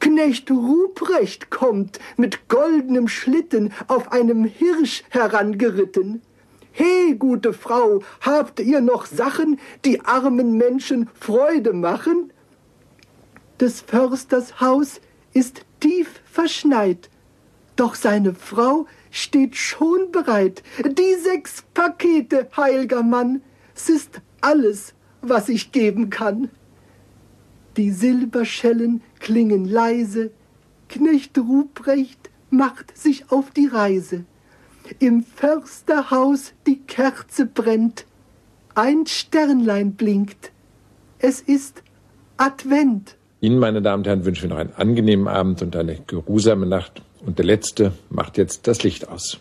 Knecht Ruprecht kommt mit goldenem Schlitten auf einem Hirsch herangeritten. He, gute Frau, habt ihr noch Sachen, die armen Menschen Freude machen? Des Försters Haus ist tief verschneit, doch seine Frau steht schon bereit. Die sechs Pakete, heilger Mann, s ist alles, was ich geben kann. Die Silberschellen klingen leise, Knecht Ruprecht macht sich auf die Reise. Im Försterhaus die Kerze brennt, ein Sternlein blinkt, es ist Advent. Ihnen, meine Damen und Herren, wünschen wir noch einen angenehmen Abend und eine geruhsame Nacht. Und der Letzte macht jetzt das Licht aus.